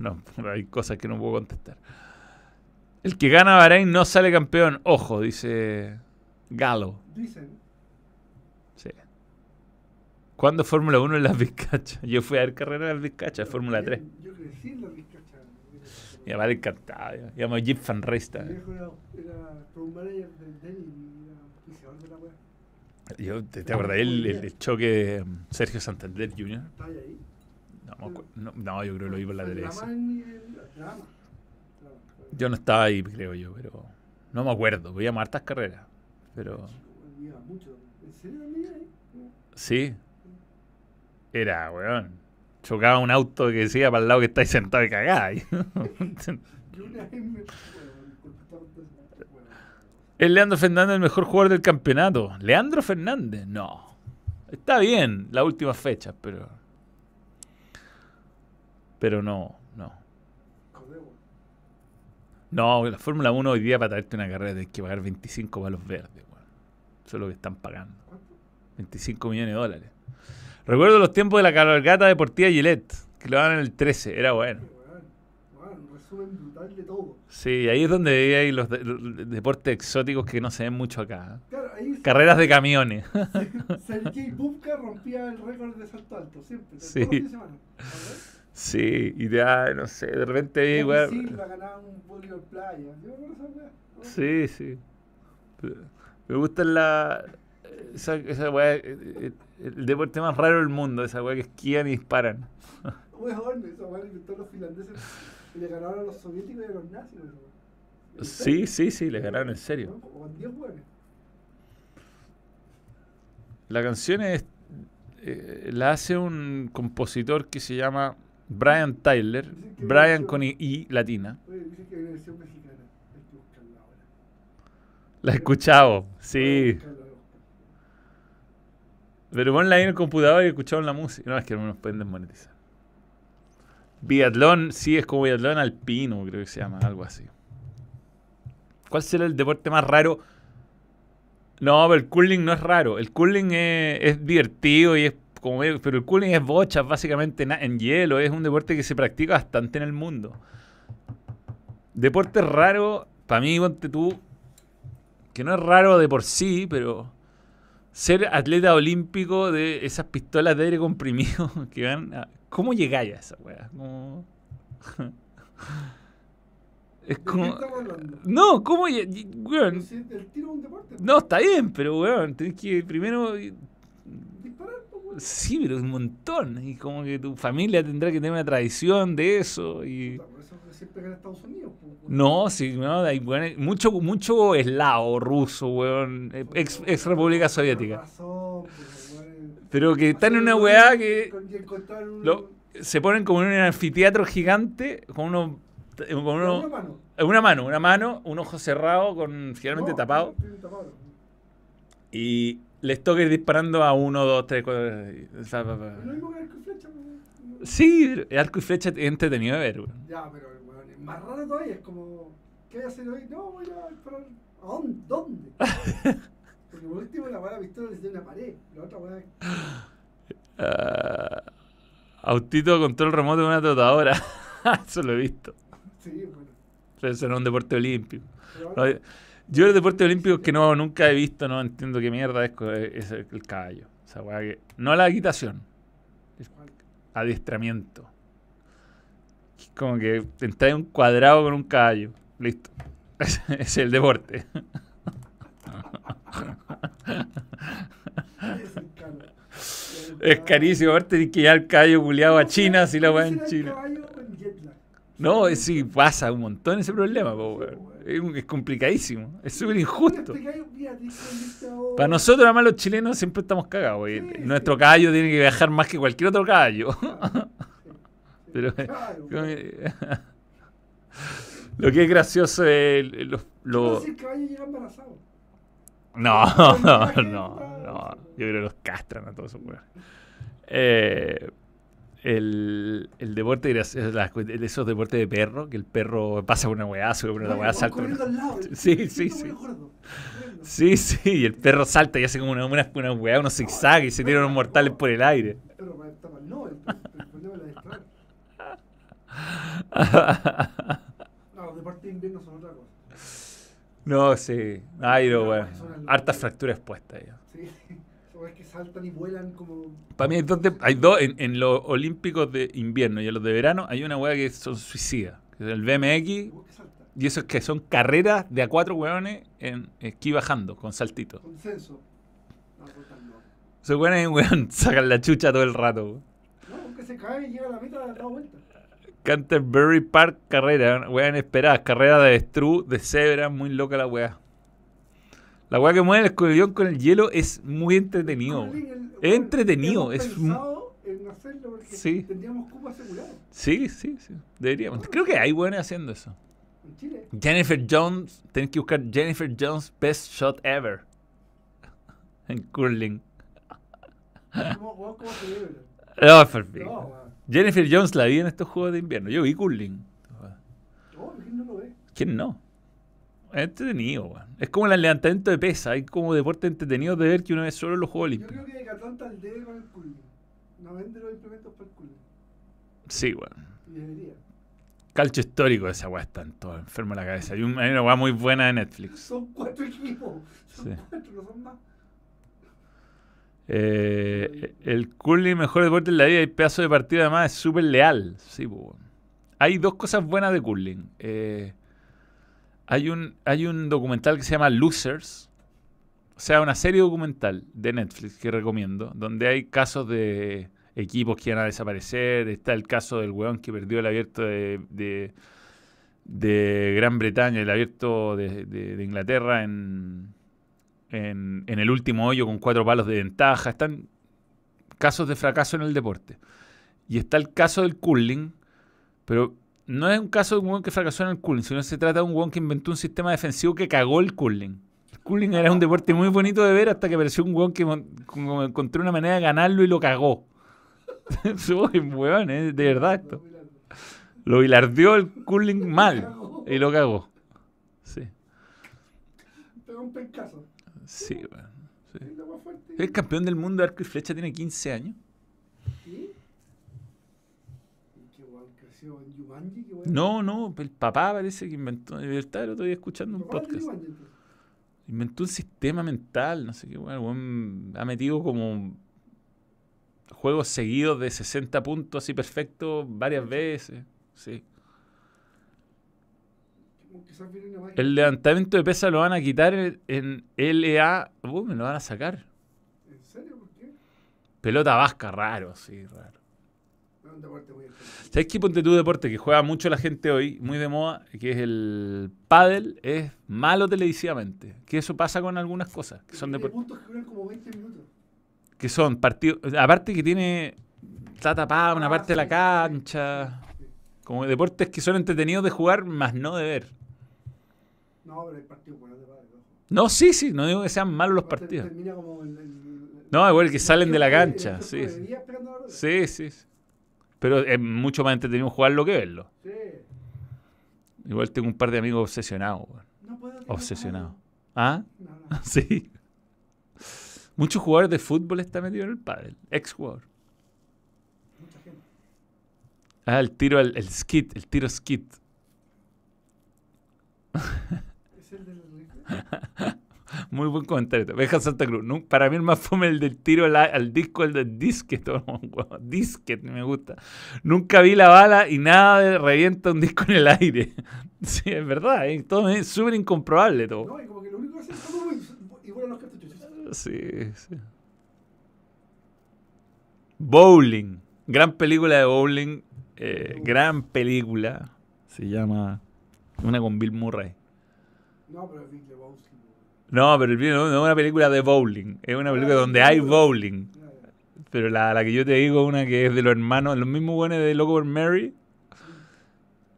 No, hay cosas que no puedo contestar. El que gana Bahrein no sale campeón. Ojo, dice Galo. Dicen. Sí. ¿Cuándo Fórmula 1 en las Vizcachas? Yo fui a ver carrera en las Vizcachas, Fórmula 3. Yo crecí en la Vizcacha. Y además le encantaba. Jeep Fan Race Mi también. viejo era, era tour manager del Denny y era de la wea. Yo, ¿Te, te acordás el, el- el choque de um, Sergio Santander Jr.? ¿Está ahí? No, me acu- no, no, yo creo que lo vi por la. Drama. Yo no estaba ahí, creo yo, pero no me acuerdo. Veíamos hartas carreras. Pero sí. Era, weón. Chocaba un auto que decía para el lado que estáis sentado y cagáis. ¿Es Leandro Fernández el mejor jugador del campeonato? ¿Leandro Fernández? No. Está bien las últimas fechas, pero. Pero no, no. No, la Fórmula 1 hoy día para traerte una carrera tienes que pagar 25 palos verdes, weón. Eso es lo que están pagando. ¿Cuánto? 25 millones de dólares. Recuerdo los tiempos de la cabalgata deportiva Gillette, que lo daban en el 13, era bueno. De todo. Sí, ahí es donde ahí los, de- los deportes exóticos que no se ven mucho acá. Claro, ahí Carreras de camiones. Sergei Bubka rompía el récord de salto alto, siempre. Sí. Sí, y ya, no sé, de repente Bobby igual. Silva ganaba un voleibol playa. Sí, sí. Pero Me gusta la. Esa, esa weá, eh, eh, el deporte más raro del mundo, esa weá que esquían y disparan. Weón, esa weá inventó los finlandeses y le ganaron a los soviéticos y a los nazis. weón. ¿En Sí, sí, sí, les ganaron en serio. Con 10 weones. La canción es. eh, la hace un compositor que se llama Brian Tyler. Brian con I, I latina. Oye, dicen que hay una versión mexicana. Hay que buscarla ahora. La he escuchado, sí. Pero ponla ahí en el computador y escuchamos la música. No, es que no nos pueden desmonetizar. Biatlón, sí, es como biatlón alpino, creo que se llama, algo así. ¿Cuál será el deporte más raro? No, pero el curling no es raro. El curling es, es divertido y es como medio- pero el curling es bochas, básicamente en hielo. Es un deporte que se practica bastante en el mundo. Deporte raro, para mí, ponte tú, que no es raro de por sí, pero ser atleta olímpico de esas pistolas de aire comprimido que van a- ¿Cómo llegáis a esa weá? Como- es ¿De qué como... No, ¿cómo? weón? Si el tiro es un deporte. No, está bien, pero weón, tenés que primero... Sí, pero un montón. Y como que tu familia tendrá que tener una tradición de eso. Y... Por eso siempre gana Estados Unidos. pues. No, sí, no, hay weón, mucho, mucho eslavo ruso, weón. eh, Ex, ex República Soviética. Pues. Pero que están en una weá que... con- Lo- se ponen como en un anfiteatro gigante con uno con Una uno mano. una mano una mano un ojo cerrado con tiene tapado. y les toca ir disparando a uno dos tres cuatro sí el arco y flecha es entretenido de ver. Ya, pero es más raro todavía. Es como, ¿qué voy a hacer hoy? No, voy a disparar. ¿A dónde? ¿Dónde? Porque por último la la pistola necesita una pared. La otra weá. Ah, autito control remoto de una trotadora eso lo he visto Sí, bueno. Eso no es un deporte olímpico. Pero yo el deporte olímpico que no nunca he visto, no entiendo qué mierda es, es el caballo. Esa weá que, no la equitación, adiestramiento. Es como que entras en un cuadrado con un caballo. Listo. Es el deporte. es. Es carísimo. Aparte tienes que llevar el caballo culiado a China si la weá en China. No, es- sí, pasa un montón ese problema, po. Es, complicadísimo. Es súper injusto. Este. Para nosotros, además, los chilenos siempre estamos cagados. Sí, Nuestro sí. caballo tiene que viajar más que cualquier otro caballo. Pero Claro, como- lo que es gracioso es el- los, ¿Cómo los- si el caballo llega embarazado? No, no, no. Yo creo que los castran a todos esos. Eh, el, el deporte las de esos deportes de perro, que el perro pasa por una weá, sube por una weá, salta. una- lado. Sí, sí, sí. gordo. Sí, sí, y el perro salta y hace como una, una, una weá, unos zigzags y se tiran unos mortales por el aire. Pero está mal, no, el, problema es la. No, los deportes de invierno son otra cosa. No, sí. Ay, no, Hartas fracturas expuestas ya. Sí, es que saltan y vuelan como. Para mí hay dos, de- hay dos en, en los olímpicos de invierno y en los de verano hay una weá que son suicidas. Que es el BMX y eso es que son carreras de a cuatro weones en esquí bajando con saltitos. Consenso. No. Esos weones, weón, sacan la chucha todo el rato. weón. No, aunque se cae y llega a la meta, da vuelta. Canterbury Park carrera, weá inesperadas, carrera de Stru, de cebra, muy loca la weá. La weá que mueve el escorpión con el hielo es muy entretenido. El- Es entretenido, es pensado en hacerlo porque Sí. tendríamos cupo asegurado Sí, sí, sí. Deberíamos. Creo que hay buenos haciendo eso. en Chile. Jennifer Jones, tenés que buscar Jennifer Jones Best Shot Ever en curling. ¿Cómo, cómo se? No, perfecto. Jennifer Jones la vi en estos juegos de invierno. Yo vi curling. No, ¿quién no lo ve? ¿Quién no? Es entretenido, weón. Es como el levantamiento de pesa. Hay como deporte entretenido de ver que uno ve solo en los Juegos Yo Olímpicos. creo que Decathlon está al debe con el curling. No vende los implementos para el curling. Sí, weón. Debería. Calcio histórico, esa weá está en todo enfermo de la cabeza. Hay, un- hay una weá muy buena de Netflix. Son cuatro equipos. Son Sí. cuatro, no son más. Eh, el curling, mejor deporte en la vida, y pedazo de partido además es súper leal. Sí, po. Hay dos cosas buenas de curling. Eh, hay, un, hay un documental que se llama Losers, o sea, una serie documental de Netflix que recomiendo, donde hay casos de equipos que van a desaparecer. Está el caso del weón que perdió el abierto de, de, de Gran Bretaña, el abierto de, de- Inglaterra en, en, en el último hoyo con cuatro palos de ventaja. Están casos de fracaso en el deporte. Y está el caso del curling, pero no es un caso de un weón que fracasó en el curling, sino se trata de un weón que inventó un sistema defensivo que cagó el curling. El curling era un deporte muy bonito de ver hasta que apareció un weón que encontró una manera de ganarlo y lo cagó. Soy weón, eh, de verdad esto. Lo bilardeó el curling mal y lo cagó. Sí, Pega un pencazo. sí, weón. sí. El campeón del mundo de arco y flecha tiene 15 años. ¿Sí? ¿Y qué creció en No, no, el papá parece que inventó, de verdad, lo estoy escuchando un podcast. Inventó un sistema mental, no sé qué, bueno, el weón ha metido como juegos seguidos de 60 puntos así perfectos varias veces. Sí. El levantamiento de pesa lo van a quitar en, en LA. Uh, me lo van a sacar. ¿En serio? ¿Por qué? Pelota vasca, raro, sí, raro. Un deporte muy interesante. ¿Sabes qué ponte tu deporte que juega mucho la gente hoy, muy de moda, que es el pádel, es malo televisivamente? Que eso pasa con algunas cosas, que son deportes. puntos que duran como 20 minutos. que son partidos. Aparte que tiene. Está tapada una Ah, parte de la cancha. sí. Como deportes que son entretenidos de jugar, más no de ver. No, pero hay partidos buenos de ojo. No, sí, sí, no digo que sean malos los partidos. Termina como el, el- No, igual que salen de la cancha. Sí, sí, sí. Pero es mucho más entretenido jugarlo que verlo. Sí. Igual tengo un par de amigos obsesionados, weón. No puedo Obsesionados. ¿Ah? No, no. Sí. Muchos jugadores de fútbol están metidos en el pádel. Ex jugador. Mucha gente. Ah, el tiro, el, el skit, el tiro skit. ¿Es el del? Muy buen comentario. Veja Santa Cruz. Para mí el más fome el del tiro al, al disco, el del disquet. disquet, me gusta. Nunca vi la bala y nada de revienta un disco en el aire. sí, es verdad. eh, Todo es súper incomprobable todo. No, y como que lo único que hacen es como y, y vuelan los cartuchos. Sí, sí. Bowling. Gran película de bowling. eh, gran película. Se llama. Una con Bill Murray. No, pero es Big Lebowski. No, pero el video no es una película de bowling. Es una película donde hay bowling. Pero la, la que yo te digo, una que es de los hermanos, los mismos buenos de Loco por Mary.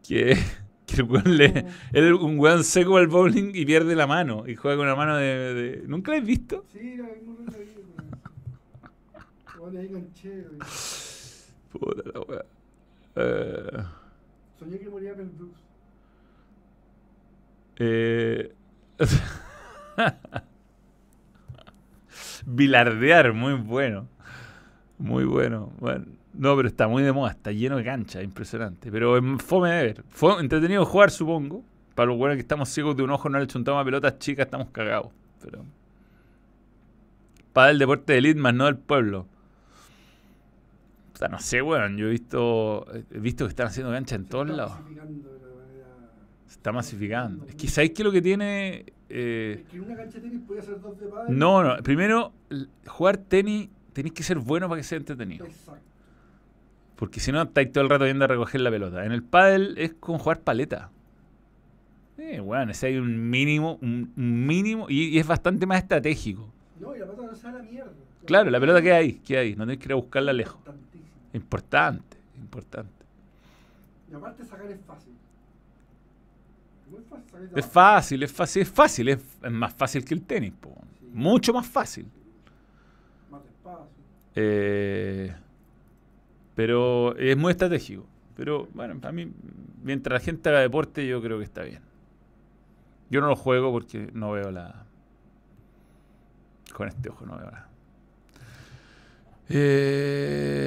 Que, que el weón le. Él es un weón seco al bowling y pierde la mano. Y juega con una mano de. de- ¿Nunca la has visto? Sí, la vimos la. Puta la wea. Eh, Soñé que moría Brooks. eh, Bilardear, muy bueno. Muy bueno. Bueno, no, pero está muy de moda, está lleno de cancha, impresionante. Pero es fome de ver. Fue entretenido jugar, supongo. Para los buenos que estamos ciegos de un ojo, no le chuntamos a pelotas chicas, estamos cagados. Pero. Para el deporte de elite, más no del pueblo. O sea, no sé, weón. Yo he visto, he visto que están haciendo cancha en Se todos está lados. masificando de una manera- Se está masificando. Es que, ¿sabéis qué es lo que tiene? Eh, que en una cancha de tenis podía hacer dos de no, no. Primero, jugar tenis tenéis que ser bueno para que sea entretenido. Exacto. Porque si no, estáis todo el rato viendo a recoger la pelota. En el pádel es con jugar paleta. Eh, bueno, ese hay un mínimo, un, un mínimo, y, y es bastante más estratégico. No, y la pelota no se va a la mierda. Claro, la pelota queda ahí, queda ahí. No tenéis que ir a buscarla lejos. Importante, importante. Y aparte sacar es fácil. Muy fácil sacar de Es fácil, es fácil, es fácil. Es, es más fácil que el tenis, po. Mucho más fácil. Eh, pero es muy estratégico. Pero bueno, para mí, mientras la gente haga deporte, yo creo que está bien. Yo no lo juego porque no veo la. Con este ojo no veo nada. Eh,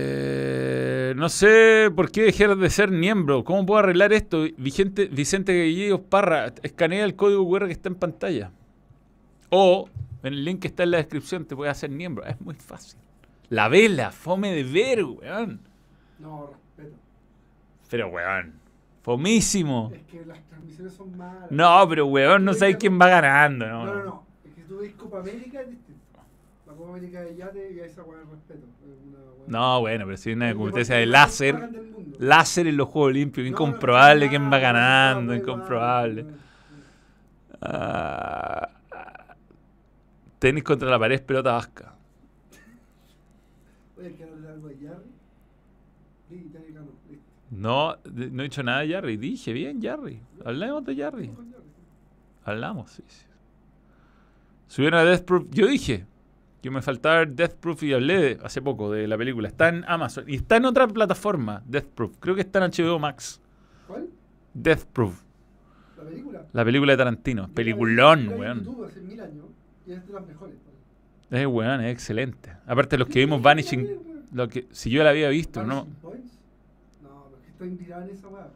no sé por qué dejar de ser miembro. ¿Cómo puedo arreglar esto? Vicente, Vicente Parra, escanea el código QR que está en pantalla. O en el link que está en la descripción te puedes hacer miembro. Es muy fácil. La vela, fome de ver, weón. No, respeto. Pero, weón, fomísimo. Es que las transmisiones son malas. No, pero, weón, no sabes quién va ganando, ¿no? No, no, no. Es que tú ves Copa América es distinto. La Copa América de yate y a esa weá de respeto. Es una weá- No, bueno, pero si hay una competencia de láser, láser en los Juegos Olímpicos, incomprobable quién va ganando, incomprobable. Ah, tenis contra la pared, pelota vasca. No, no he dicho nada de Jarry. Dije bien, Jarry. Hablamos de Jarry. Hablamos, sí, sí. Subieron a Death Proof. Yo dije que me faltaba ver Death Proof y hablé de- hace poco de la película. Está en Amazon y está en otra plataforma, Death Proof. Creo que está en HBO Max. ¿Cuál? Death Proof, ¿La película? la película de Tarantino. Peliculón, weón. YouTube hace mil años y es de las mejores. Es weón, es excelente. Aparte, los que vimos Vanishing, lo que, si yo la había visto, no. Vanishing Points? No, es que estoy inspirado en esa weá.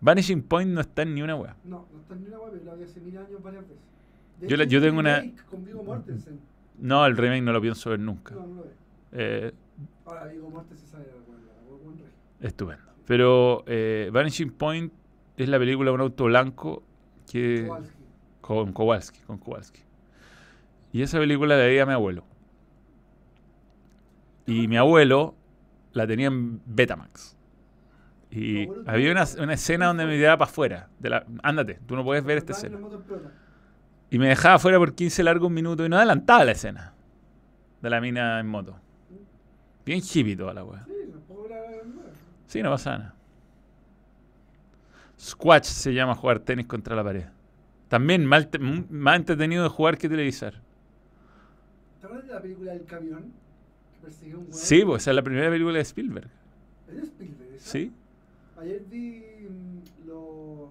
Vanishing Point no está en ni una weá. No, no está en ni una weá, pero la vi hace mil años varias veces. De Yo la- yo tengo un una- Con Viggo Mortensen. No, el remake no lo pienso ver nunca. No, no lo ve. Eh, Ahora sabe la estupendo. Pero eh, Vanishing Point es la película de un auto blanco que. Kowalski. Con Kowalski, con Kowalski. Y esa película la veía mi abuelo. Y mi abuelo la tenía en Betamax. Y había una, escena donde me tiraba para afuera. De la, ándate, tú no puedes ver esta escena. Y me dejaba afuera por 15 largos minutos y no adelantaba la escena. De la mina en moto. Bien hippie toda la weá. Sí, no pasa nada. Squash se llama jugar tenis contra la pared. También mal te- más entretenido de jugar que televisar. ¿Te acuerdas de la película del camión? Que un. Sí, pues esa es la primera película de Spielberg. ¿Es de Spielberg esa? Sí. Ayer vi mm, los.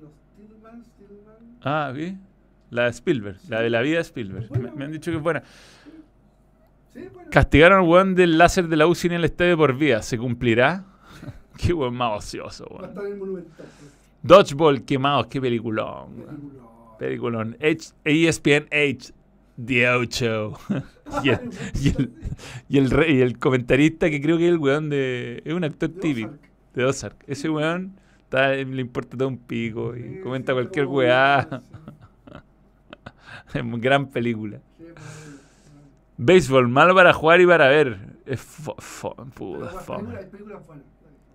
Los Tillman, Tillman. Ah, ¿qué? La de Spielberg, la de la vida de Spielberg. Me, me han dicho que es buena. Sí, bueno. Castigaron al weón del láser de la UCI en el estadio por vía. ¿Se cumplirá? Qué weón más ocioso, Va a weón. estar en pues. Dodgeball quemados, qué peliculón. weón. Película. Peliculón. H- ESPN H. The Ocho. y, el, y, el, y, el re- y el comentarista que creo que es el weón de. Es un actor De típico. De Ozark. Ese weón está- le importa todo un pico y Sí, comenta sí, cualquier weá. Es gran película. Béisbol, malo para jugar y para ver. Es fo- fome. películas- Hay películas buenas.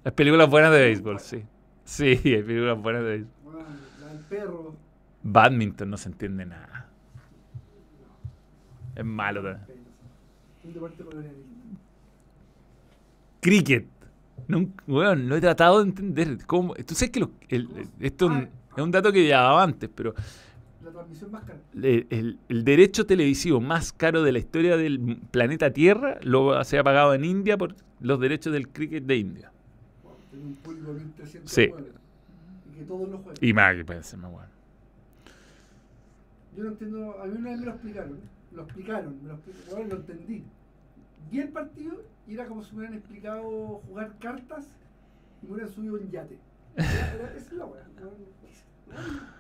Las películas buenas de béisbol, sí. Sí, hay películas buenas de béisbol. Bueno, la del perro. Badminton no se entiende nada. Es malo también. Un deporte colonialista. Cricket. Nunca, weón, lo he tratado de entender. ¿Cómo? Tú sabes que lo- el- esto es un, es un dato que llevaba antes, pero La transmisión más cara. el, el- el derecho televisivo más caro de la historia del planeta Tierra lo se ha pagado en India por los derechos del cricket de India. Wow, tiene un público de 1300 Sí. Y que todos lo juegan. Y más que ser más bueno. Yo no entiendo, a mí una vez me lo explicaron, lo explicaron, me lo explicaron, bueno, lo entendí. Vi el partido y era como si me hubieran explicado jugar cartas y me hubieran subido un yate. Era, era- esa es la no- no-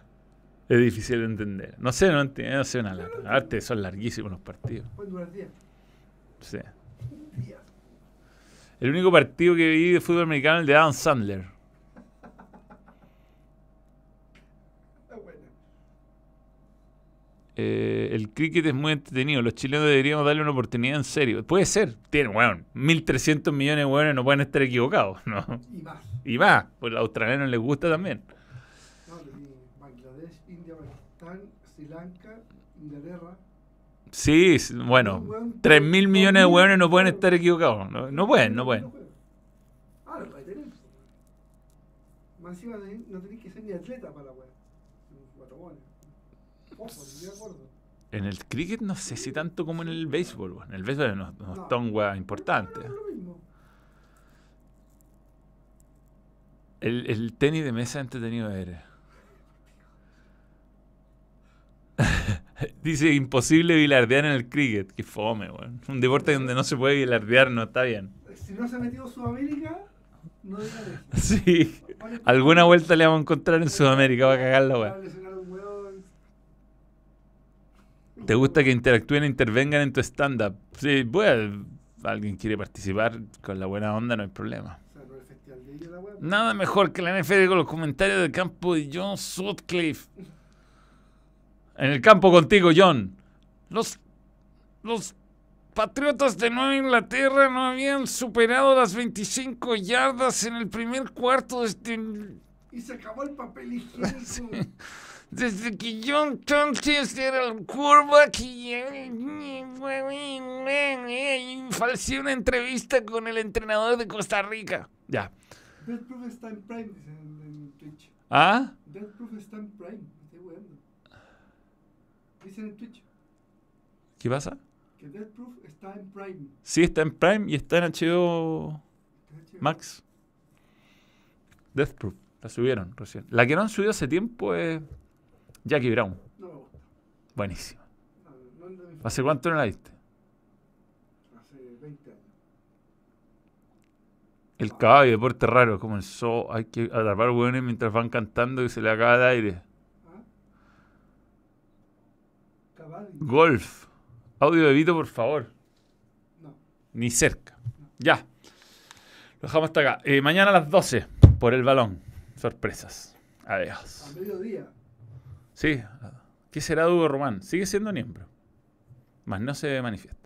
Es difícil de entender. No sé, no entiendo, no sé una lata. Aparte, son larguísimos los partidos. Pueden durar días. Sí. El único partido que vi de fútbol americano es el de Adam Sandler. Eh, el cricket es muy entretenido. Los chilenos deberíamos darle una oportunidad en serio. Puede ser. Tienen, bueno, 1.300 millones de hueones no pueden estar equivocados, ¿no? Y más. Y más, pues a los australianos les gusta también. No, tení Bangladesh, India, Pakistán, Sri Lanka, Inglaterra. Sí, bueno, 3.000 millones de hueones no pueden estar equivocados. No, no pueden, no pueden. Ah, lo puede tener. Más encima no tenés que ser ni atleta para la weá. En el cricket no sé si tanto como en el béisbol. bueno, En el béisbol no, no No. No, es lo mismo. El, el tenis de mesa es entretenido de ver. Dice imposible bilardear en el cricket. Que fome, weón. Un deporte donde no se puede bilardear no está bien. Si no se ha metido Sudamérica, no diga. Sí. Alguna vuelta le vamos a encontrar en Sudamérica. Va a cagar la Va weá. a lesionar un weón. ¿Te gusta que interactúen e intervengan en tu stand-up? Sí, bueno, alguien quiere participar con la buena onda, no hay problema. Nada mejor que la NFL con los comentarios del campo de John Sutcliffe. En el campo contigo, John. Los, los Patriotas de Nueva Inglaterra no habían superado las 25 yardas en el primer cuarto desde, Y se acabó el papel higiénico. desde que John Sanchez era el quarterback y falseó una entrevista con el entrenador de Costa Rica. Ya. Death Proof está en Prime, en Twitch. ¿Ah? Death Proof está en Prime. En Twitch ¿Qué pasa? que Death Proof está en Prime. Sí, está en Prime y está en HBO Max. Death Proof. La subieron recién. La que no han subido hace tiempo es Jackie Brown. No me gusta. Buenísima. No, no es de mi ¿Hace cuánto no la viste? Hace 20 años. El caballo, deporte raro, como el zoo. Hay que atrapar hueones mientras van cantando y se le acaba el aire. ¿Ah? Caballo. Golf. Audio de Vito, por favor. No. Ni cerca. Ya. Lo dejamos hasta acá. Eh, mañana a las 12 por el balón. Sorpresas. Adiós. A mediodía. Sí. ¿Qué será de Hugo Román? Sigue siendo miembro. Más no se manifiesta.